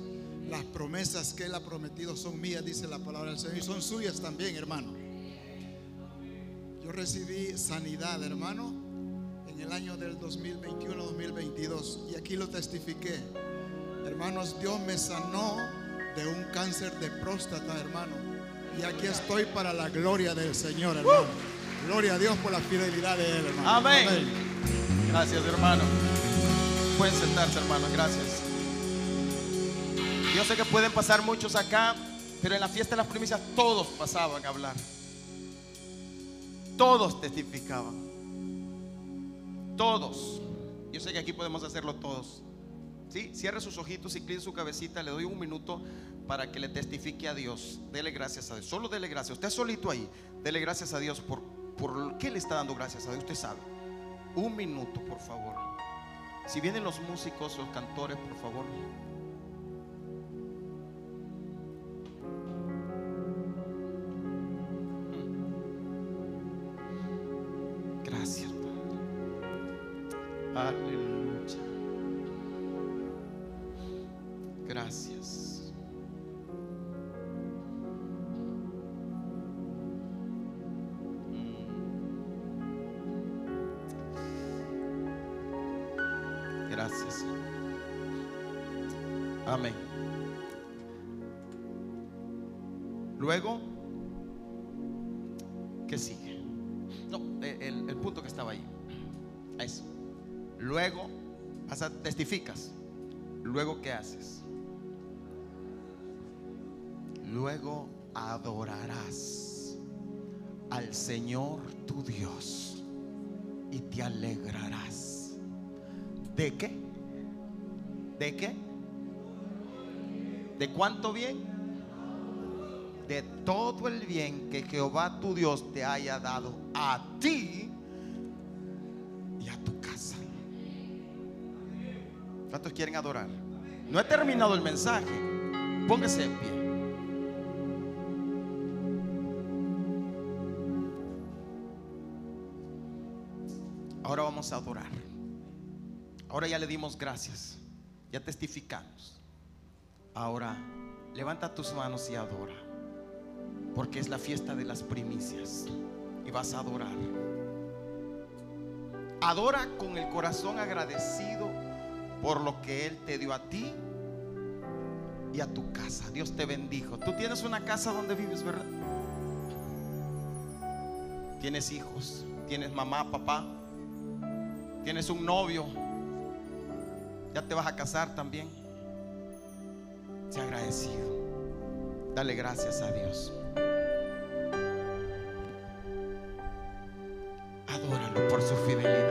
Las promesas que Él ha prometido son mías, dice la palabra del Señor, y son suyas también, hermano. Yo recibí sanidad, hermano, en el año del 2021-2022, y aquí lo testifiqué. Hermanos, Dios me sanó de un cáncer de próstata, hermano y aquí estoy para la gloria del Señor, hermano. Gloria a Dios por la fidelidad de Él, hermano. Amén. Gracias, hermano. Pueden sentarse, hermano. Gracias. Yo sé que pueden pasar muchos acá, pero en la fiesta de las primicias todos pasaban a hablar. Todos testificaban. Todos. Yo sé que aquí podemos hacerlo todos. ¿Sí? Cierre sus ojitos, y incline su cabecita. Le doy un minuto para que le testifique a Dios. Dele gracias a Dios. Solo dele gracias. Usted solito ahí. Dele gracias a Dios por, por qué le está dando gracias a Dios. Usted sabe. Un minuto, por favor. Si vienen los músicos, los cantores, por favor. Haces? Luego adorarás al Señor tu Dios y te alegrarás ¿De qué? ¿De qué? ¿De cuánto bien? De todo el bien que Jehová tu Dios te haya dado a ti y a tu casa. ¿Cuántos quieren adorar? No he terminado el mensaje. Póngase en pie. Ahora vamos a adorar. Ahora ya le dimos gracias. Ya testificamos. Ahora levanta tus manos y adora. Porque es la fiesta de las primicias. Y vas a adorar. Adora con el corazón agradecido por lo que Él te dio a ti y a tu casa. Dios te bendijo. Tú tienes una casa donde vives, ¿verdad? Tienes hijos, tienes mamá, papá, tienes un novio. Ya te vas a casar también. Sea agradecido. Dale gracias a Dios. Adóralo por su fidelidad.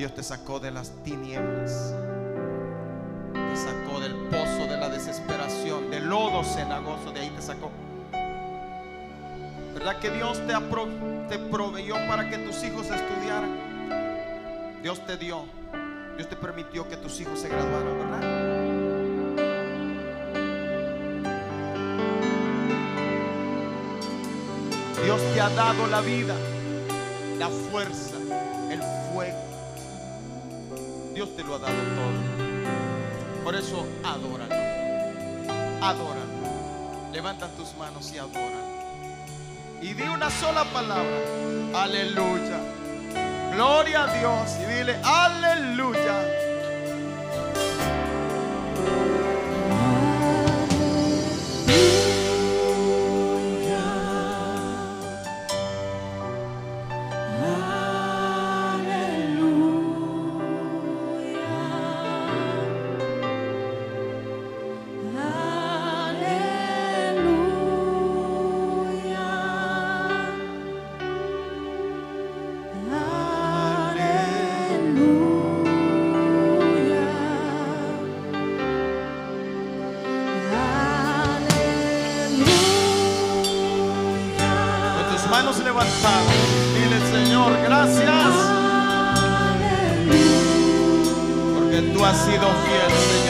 Dios te sacó de las tinieblas. Te sacó del pozo de la desesperación, del lodo cenagoso, de ahí te sacó. ¿Verdad que Dios te, te proveyó para que tus hijos estudiaran? Dios te dio. Dios te permitió que tus hijos se graduaran, ¿verdad? Dios te ha dado la vida, la fuerza, Dios te lo ha dado todo. Por eso adóralo. Adóralo. Levanta tus manos y adóralo. Y di una sola palabra. Aleluya. Gloria a Dios. Y dile, aleluya. Manos levantadas. Dile, Señor, gracias. Porque tú has sido fiel, Señor.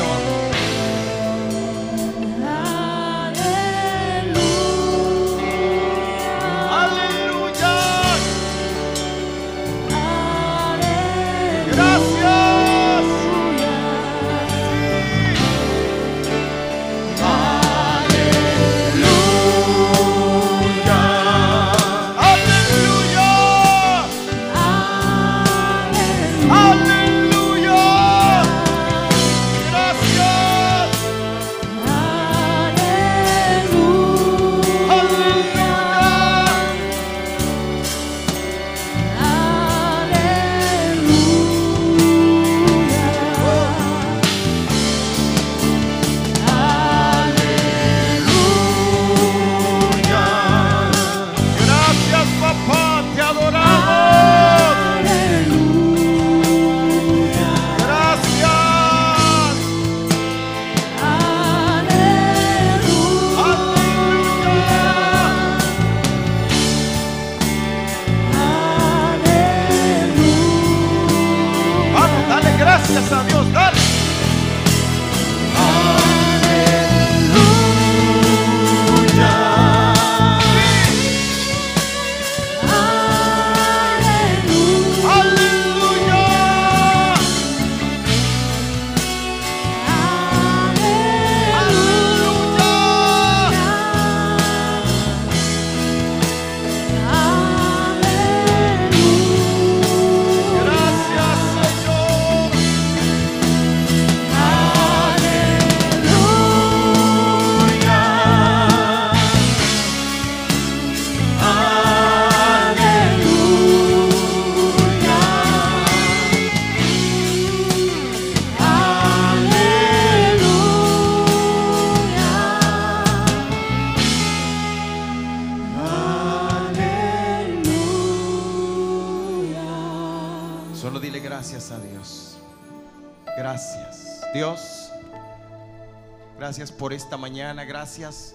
Gracias.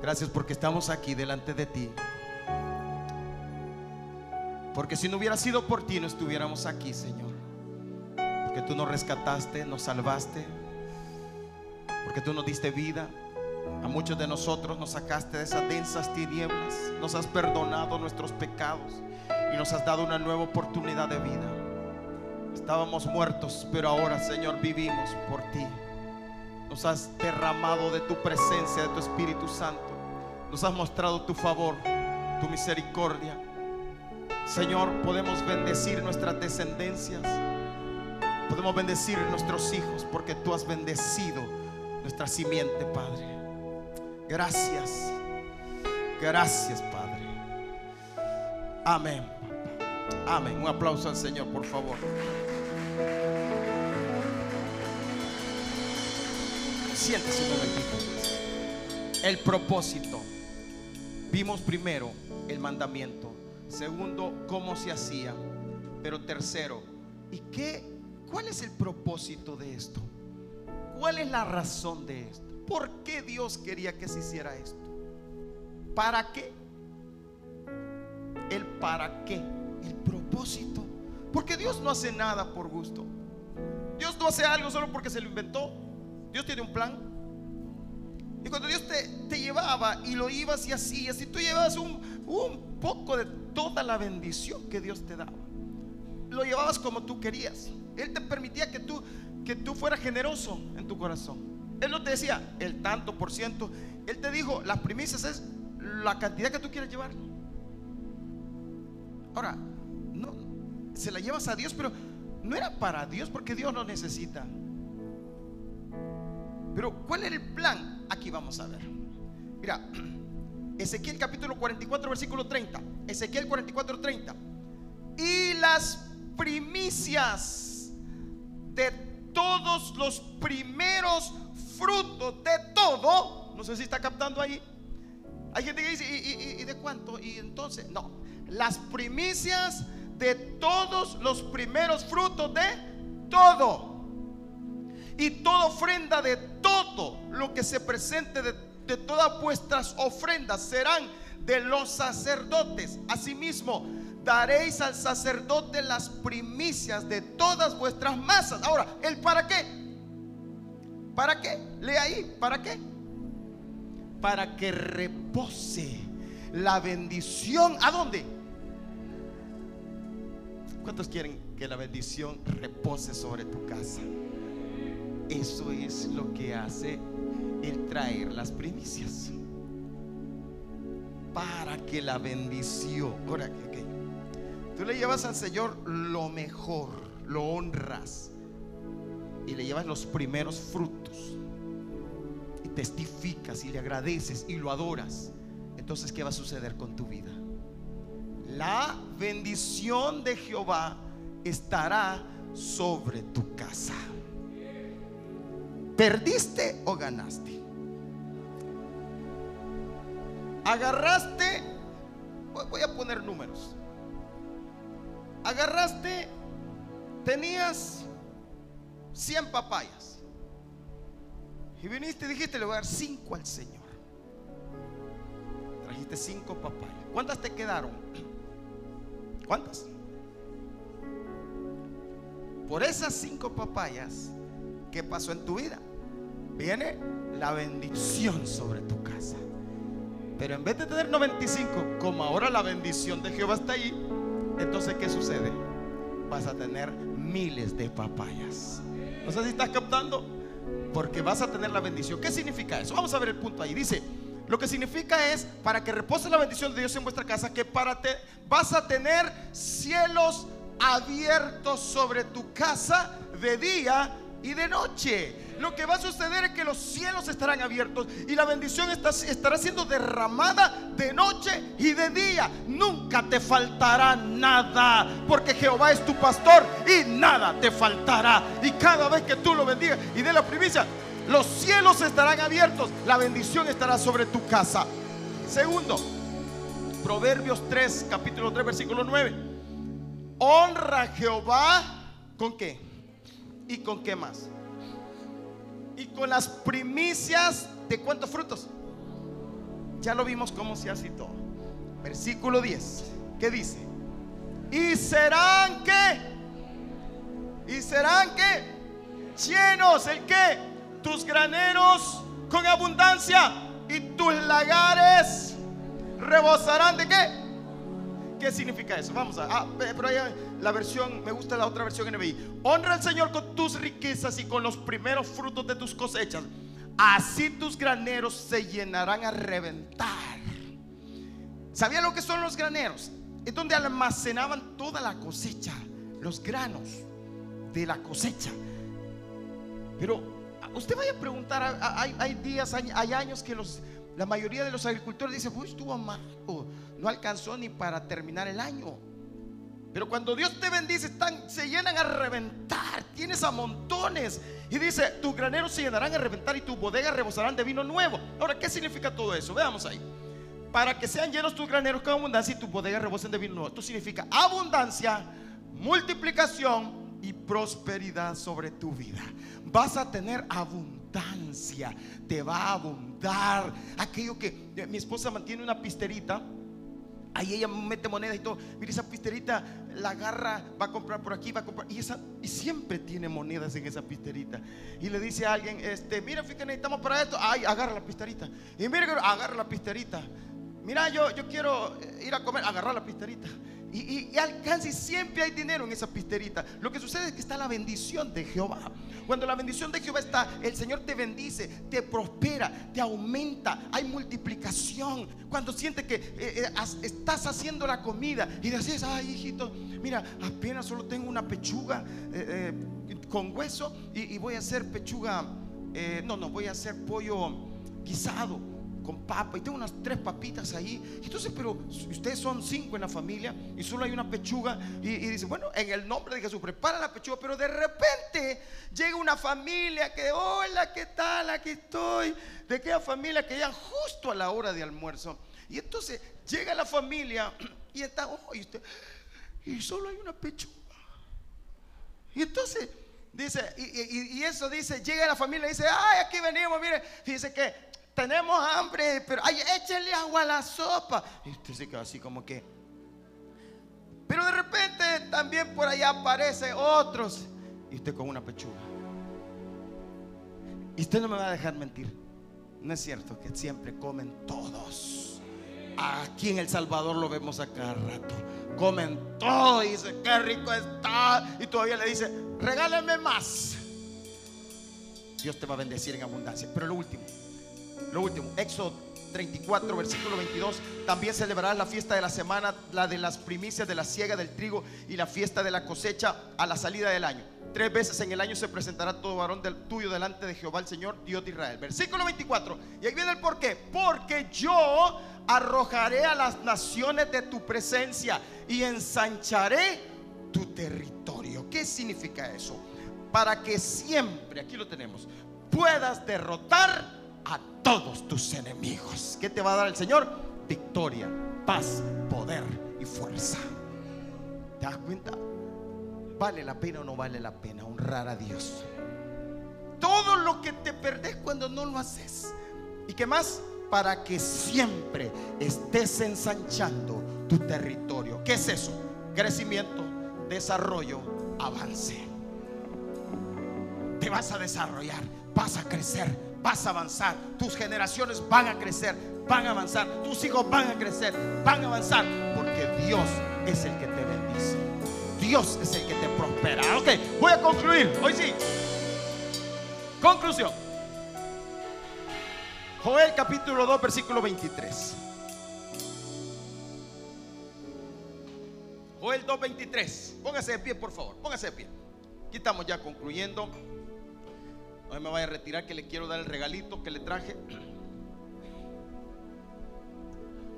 Gracias porque estamos aquí delante de ti. Porque si no hubiera sido por ti, no estuviéramos aquí, Señor. Porque tú nos rescataste, nos salvaste. Porque tú nos diste vida. A muchos de nosotros nos sacaste de esas densas tinieblas. Nos has perdonado nuestros pecados. Y nos has dado una nueva oportunidad de vida. Estábamos muertos, pero ahora, Señor, vivimos por ti. Nos has derramado de tu presencia, de tu Espíritu Santo. Nos has mostrado tu favor, tu misericordia. Señor, podemos bendecir nuestras descendencias. Podemos bendecir nuestros hijos porque tú has bendecido nuestra simiente, Padre. Gracias. Gracias, Padre. Amén. Amén. Un aplauso al Señor, por favor. Siéntese un momentito. El propósito. Vimos primero el mandamiento. Segundo, cómo se hacía. Pero tercero, ¿y qué? ¿Cuál es el propósito de esto? ¿Cuál es la razón de esto? ¿Por qué Dios quería que se hiciera esto? ¿Para qué? El para qué, el propósito. Porque Dios no hace nada por gusto. Dios no hace algo solo porque se lo inventó. Dios tiene un plan. Y cuando Dios te, te llevaba y lo ibas y hacías, y tú llevabas un, un poco de toda la bendición que Dios te daba, lo llevabas como tú querías. Él te permitía que tú, que tú fueras generoso en tu corazón. Él no te decía el tanto por ciento. Él te dijo, las primicias es la cantidad que tú quieres llevar. Ahora, no, se la llevas a Dios, pero no era para Dios porque Dios lo necesita. Pero ¿cuál era el plan? Aquí vamos a ver. Mira, [CLEARS THROAT] Ezequiel capítulo 44, versículo 30. Ezequiel 44, 30. Y las primicias de todos los primeros frutos de todo. No sé si está captando ahí. Hay gente que dice, ¿y, de cuánto? Y entonces, no. Las primicias de todos los primeros frutos de todo. Y toda ofrenda de todo lo que se presente de, de todas vuestras ofrendas serán de los sacerdotes. Asimismo, daréis al sacerdote las primicias de todas vuestras masas. Ahora, ¿el para qué? ¿Para qué? Lea ahí, ¿para qué? Para que repose la bendición. ¿A dónde? ¿Cuántos quieren que la bendición repose sobre tu casa? Eso es lo que hace el traer las primicias. Para que la bendición. Ahora, ok. Tú le llevas al Señor lo mejor, lo honras y le llevas los primeros frutos y testificas y le agradeces y lo adoras. Entonces, ¿qué va a suceder con tu vida? La bendición de Jehová estará sobre tu casa. ¿Perdiste o ganaste? Agarraste, voy- a poner números. Agarraste, tenías 100 papayas. Y viniste y dijiste, le voy a dar 5 al Señor. Trajiste 5 papayas. ¿Cuántas te quedaron? [CLEARS THROAT] ¿Cuántas? Por esas 5 papayas, ¿qué pasó en tu vida? Viene la bendición sobre tu casa. Pero en vez de tener 95, como ahora la bendición de Jehová está ahí, entonces ¿qué sucede? Vas a tener miles de papayas. No sé si estás captando, porque vas a tener la bendición. ¿Qué significa eso? Vamos a ver el punto ahí. Dice, lo que significa es para que repose la bendición de Dios en vuestra casa, que para te vas a tener cielos abiertos sobre tu casa de día y de noche. Lo que va a suceder es que los cielos estarán abiertos y la bendición estará siendo derramada de noche y de día. Nunca te faltará nada, porque Jehová es tu pastor y nada te faltará. Y cada vez que tú lo bendigas y dé la primicia, los cielos estarán abiertos, la bendición estará sobre tu casa. Segundo, Proverbios 3, capítulo 3, versículo 9. honra a Jehová con qué? ¿Y con qué más? Y con las primicias de cuántos frutos? Ya lo vimos cómo se hace todo. Versículo 10. ¿Qué dice? Y serán que y serán que llenos el que tus graneros con abundancia y tus lagares rebosarán de qué? ¿Qué significa eso? Vamos a, ah, pero la versión, me gusta la otra versión NBI. Honra al Señor con tus riquezas y con los primeros frutos de tus cosechas. Así tus graneros se llenarán a reventar. ¿Sabían lo que son los graneros? Es donde almacenaban toda la cosecha, los granos de la cosecha. Pero usted vaya a preguntar, hay, días, hay, años que los, la mayoría de los agricultores dicen, pues estuvo mal, no alcanzó ni para terminar el año. Pero cuando Dios te bendice, están, se llenan a reventar, tienes a montones. Y dice, tus graneros se llenarán a reventar y tus bodegas rebosarán de vino nuevo. Ahora, ¿qué significa todo eso? Veamos ahí. Para que sean llenos tus graneros con abundancia y tus bodegas rebosen de vino nuevo. Esto significa abundancia, multiplicación y prosperidad sobre tu vida. Vas a tener abundancia, te va a abundar. Aquello que eh, mi esposa mantiene una pisterita. Ahí ella mete moneda y todo. Mira, esa pisterita la agarra, va a comprar por aquí, va a comprar. Y, esa, y siempre tiene monedas en esa pisterita. Y le dice a alguien, este, mira, fíjate, necesitamos para esto. Ay, agarra la pisterita. Y mira, agarra la pisterita. Mira, yo, yo quiero ir a comer, agarra la pisterita y, y, y siempre hay dinero en esa pisterita. Lo que sucede es que está la bendición de Jehová. Cuando la bendición de Jehová está, el Señor te bendice, te prospera, te aumenta, hay multiplicación. Cuando sientes que eh, eh, estás haciendo la comida y dices, ay hijito, mira, apenas solo tengo una pechuga eh, con hueso y, y, voy a hacer pechuga, no, no, voy a hacer pollo guisado con papa y tengo unas tres papitas ahí. Entonces, pero ustedes son cinco en la familia y solo hay una pechuga y, dice, bueno, en el nombre de Jesús, prepara la pechuga, pero de repente llega una familia que, hola, ¿qué tal? Aquí estoy. De aquella familia que llegan justo a la hora de almuerzo. Y entonces llega la familia y está, oh, y, y solo hay una pechuga. Y entonces dice, y, y, eso dice, llega la familia y dice, ay, aquí venimos, mire, dice que tenemos hambre, pero ay, échale agua a la sopa. Y usted se queda así como que. Pero de repente también por allá aparecen otros. Y usted con una pechuga. Y usted no me va a dejar mentir. No es cierto que siempre comen todos. Aquí en El Salvador lo vemos a cada rato. Comen todo y dice, qué rico está. Y todavía le dice, regáleme más. Dios te va a bendecir en abundancia. Pero lo último, lo último, Éxodo 34, versículo 22. También celebrarás la fiesta de la semana, la de las primicias de la siega del trigo y la fiesta de la cosecha a la salida del año. Tres veces en el año se presentará todo varón del tuyo delante de Jehová el Señor, Dios de Israel. Versículo 24. Y ahí viene el por qué. Porque yo arrojaré a las naciones de tu presencia y ensancharé tu territorio. ¿Qué significa eso? Para que siempre, aquí lo tenemos, puedas derrotar a todos tus enemigos. ¿Qué te va a dar el Señor? Victoria, paz, poder y fuerza. ¿Te das cuenta? ¿Vale la pena o no vale la pena honrar a Dios? Todo lo que te perdés cuando no lo haces. ¿Y qué más? Para que siempre estés ensanchando tu territorio. ¿Qué es eso? Crecimiento, desarrollo, avance. Te vas a desarrollar, vas a crecer, vas a avanzar, tus generaciones van a crecer, van a avanzar, tus hijos van a crecer, van a avanzar, porque Dios es el que te bendice. Dios es el que te prospera. Ok, voy a concluir. Hoy sí. Conclusión. Joel capítulo 2, versículo 23. Joel 2, 23. Póngase de pie, por favor. Póngase de pie. Aquí estamos ya concluyendo. No me vaya a retirar que le quiero dar el regalito que le traje.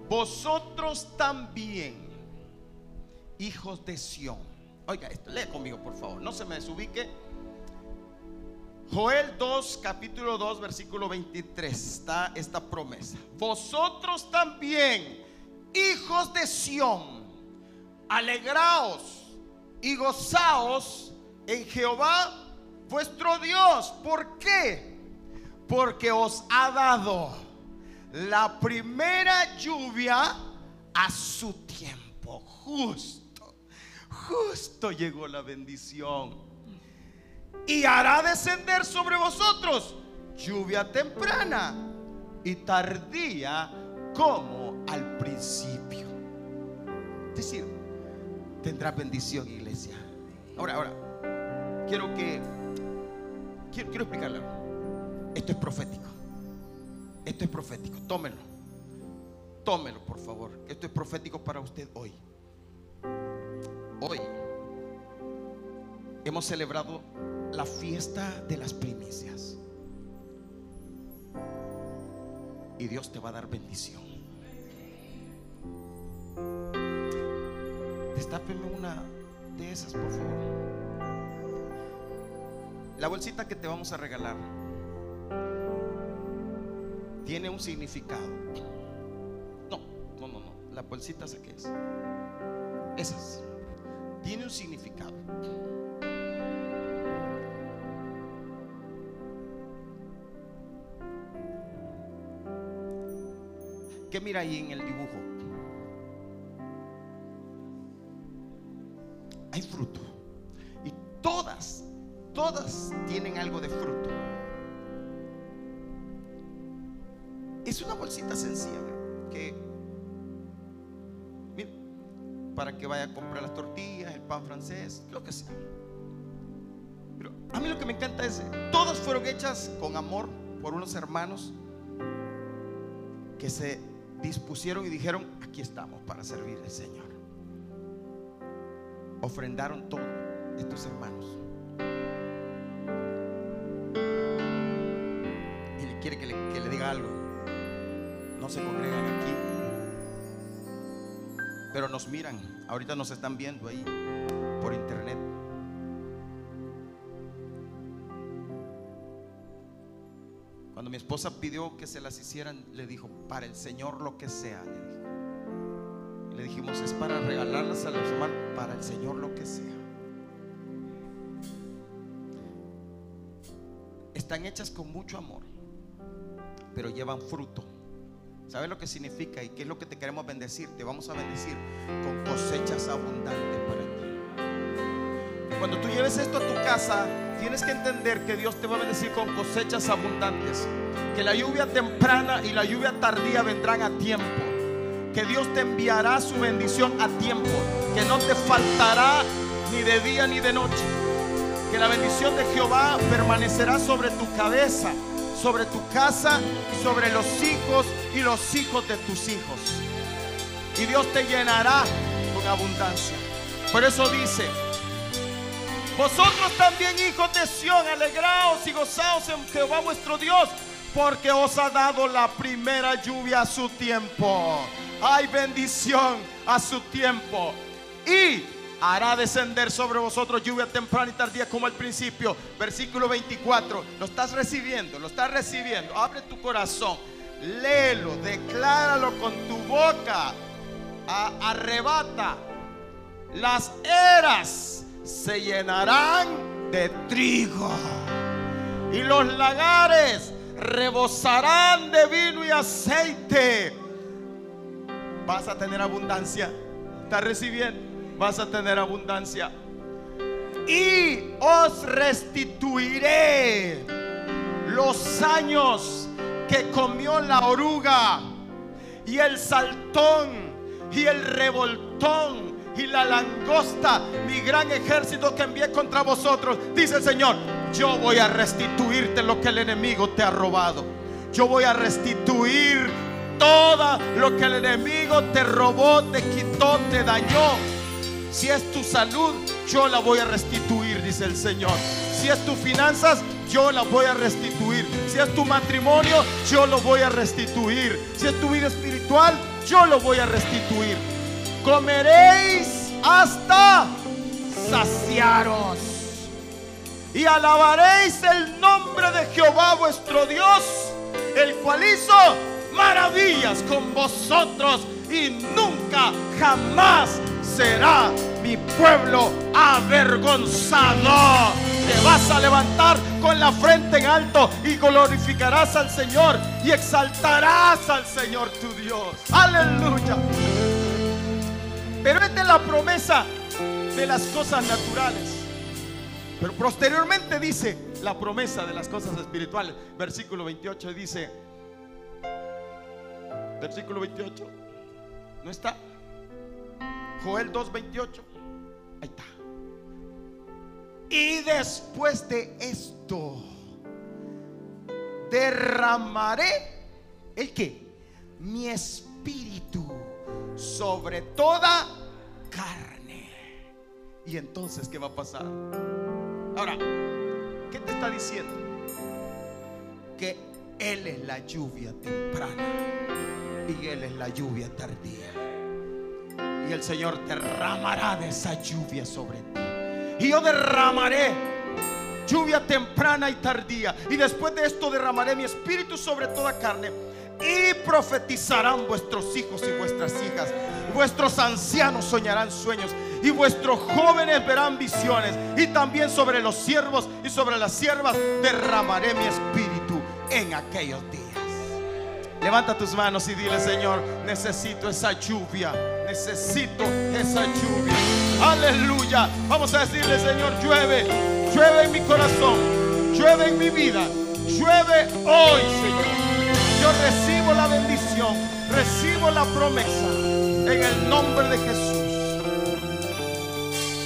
Vosotros también, hijos de Sión. Oiga, esto, lee conmigo, por favor. No se me desubique. Joel 2, capítulo 2, versículo 23. Está esta promesa. Vosotros también, hijos de Sión, alegraos y gozaos en Jehová vuestro Dios. ¿Por qué? Porque os ha dado la primera lluvia a su tiempo. Justo, justo llegó la bendición. Y hará descender sobre vosotros lluvia temprana y tardía como al principio. Es decir, tendrá bendición, iglesia. Ahora, ahora, quiero que, quiero, quiero explicarle. Esto es profético. Esto es profético. Tómelo. Tómelo, por favor. Esto es profético para usted hoy. Hoy hemos celebrado la fiesta de las primicias. Y Dios te va a dar bendición. Destápeme una de esas, por favor. La bolsita que te vamos a regalar tiene un significado. No, no, no, no. La bolsita, ¿qué es? Esas. Tiene un significado. ¿Qué mira ahí en el dibujo? Hay fruto. Tienen algo de fruto. Es una bolsita sencilla que mira, para que vaya a comprar las tortillas, el pan francés, lo que sea. Pero a mí lo que me encanta es, todas fueron hechas con amor por unos hermanos que se dispusieron y dijeron, aquí estamos para servir al Señor. Ofrendaron todo estos hermanos. Quiere que le, diga algo. No se congregan aquí. Pero nos miran. Ahorita nos están viendo ahí por internet. Cuando mi esposa pidió que se las hicieran, le dijo, para el Señor lo que sea, le le dijimos, es para regalarlas a los hermanos, para el Señor lo que sea. Están hechas con mucho amor, pero llevan fruto. ¿Sabes lo que significa y qué es lo que te queremos bendecir? Te vamos a bendecir con cosechas abundantes para ti. Cuando tú lleves esto a tu casa, tienes que entender que Dios te va a bendecir con cosechas abundantes. Que la lluvia temprana y la lluvia tardía vendrán a tiempo. Que Dios te enviará su bendición a tiempo. Que no te faltará ni de día ni de noche. Que la bendición de Jehová permanecerá sobre tu cabeza, sobre tu casa y sobre los hijos y los hijos de tus hijos. Y Dios te llenará con abundancia. Por eso dice, vosotros también, hijos de Sión, alegraos y gozaos en Jehová vuestro Dios, porque os ha dado la primera lluvia a su tiempo. Hay bendición a su tiempo. Y hará descender sobre vosotros lluvia temprana y tardía como al principio. Versículo 24. Lo estás recibiendo, lo estás recibiendo. Abre tu corazón, léelo, decláralo con tu boca. Arrebata las eras se llenarán de trigo y los lagares rebosarán de vino y aceite. Vas a tener abundancia. ¿Estás recibiendo? Vas a tener abundancia. Y os restituiré los años que comió la oruga y el saltón y el revoltón y la langosta, mi gran ejército que envié contra vosotros. Dice el Señor, yo voy a restituirte lo que el enemigo te ha robado. Yo voy a restituir todo lo que el enemigo te robó, te quitó, te dañó. Si es tu salud, yo la voy a restituir, dice el Señor. Si es tus finanzas, yo la voy a restituir. Si es tu matrimonio, yo lo voy a restituir. Si es tu vida espiritual, yo lo voy a restituir. Comeréis hasta saciaros. Y alabaréis el nombre de Jehová vuestro Dios, el cual hizo maravillas con vosotros y nunca jamás será mi pueblo avergonzado. Te vas a levantar con la frente en alto y glorificarás al Señor y exaltarás al Señor tu Dios. Aleluya. Pero esta es la promesa de las cosas naturales. Pero posteriormente dice la promesa de las cosas espirituales. Versículo 28 dice, versículo 28, ¿no está? Joel 2.28, ahí está. Y después de esto, derramaré el que? Mi espíritu sobre toda carne. Y entonces, ¿qué va a pasar? Ahora, ¿qué te está diciendo? Que Él es la lluvia temprana y Él es la lluvia tardía. Y el Señor derramará de esa lluvia sobre ti. Y yo derramaré lluvia temprana y tardía. Y después de esto derramaré mi espíritu sobre toda carne. Y profetizarán vuestros hijos y vuestras hijas. Vuestros ancianos soñarán sueños. Y vuestros jóvenes verán visiones. Y también sobre los siervos y sobre las siervas derramaré mi espíritu en aquellos días. Levanta tus manos y dile, Señor, necesito esa lluvia. Necesito esa lluvia. Aleluya. Vamos a decirle, Señor, llueve. Llueve en mi corazón. Llueve en mi vida. Llueve hoy, Señor. Yo recibo la bendición. Recibo la promesa. En el nombre de Jesús.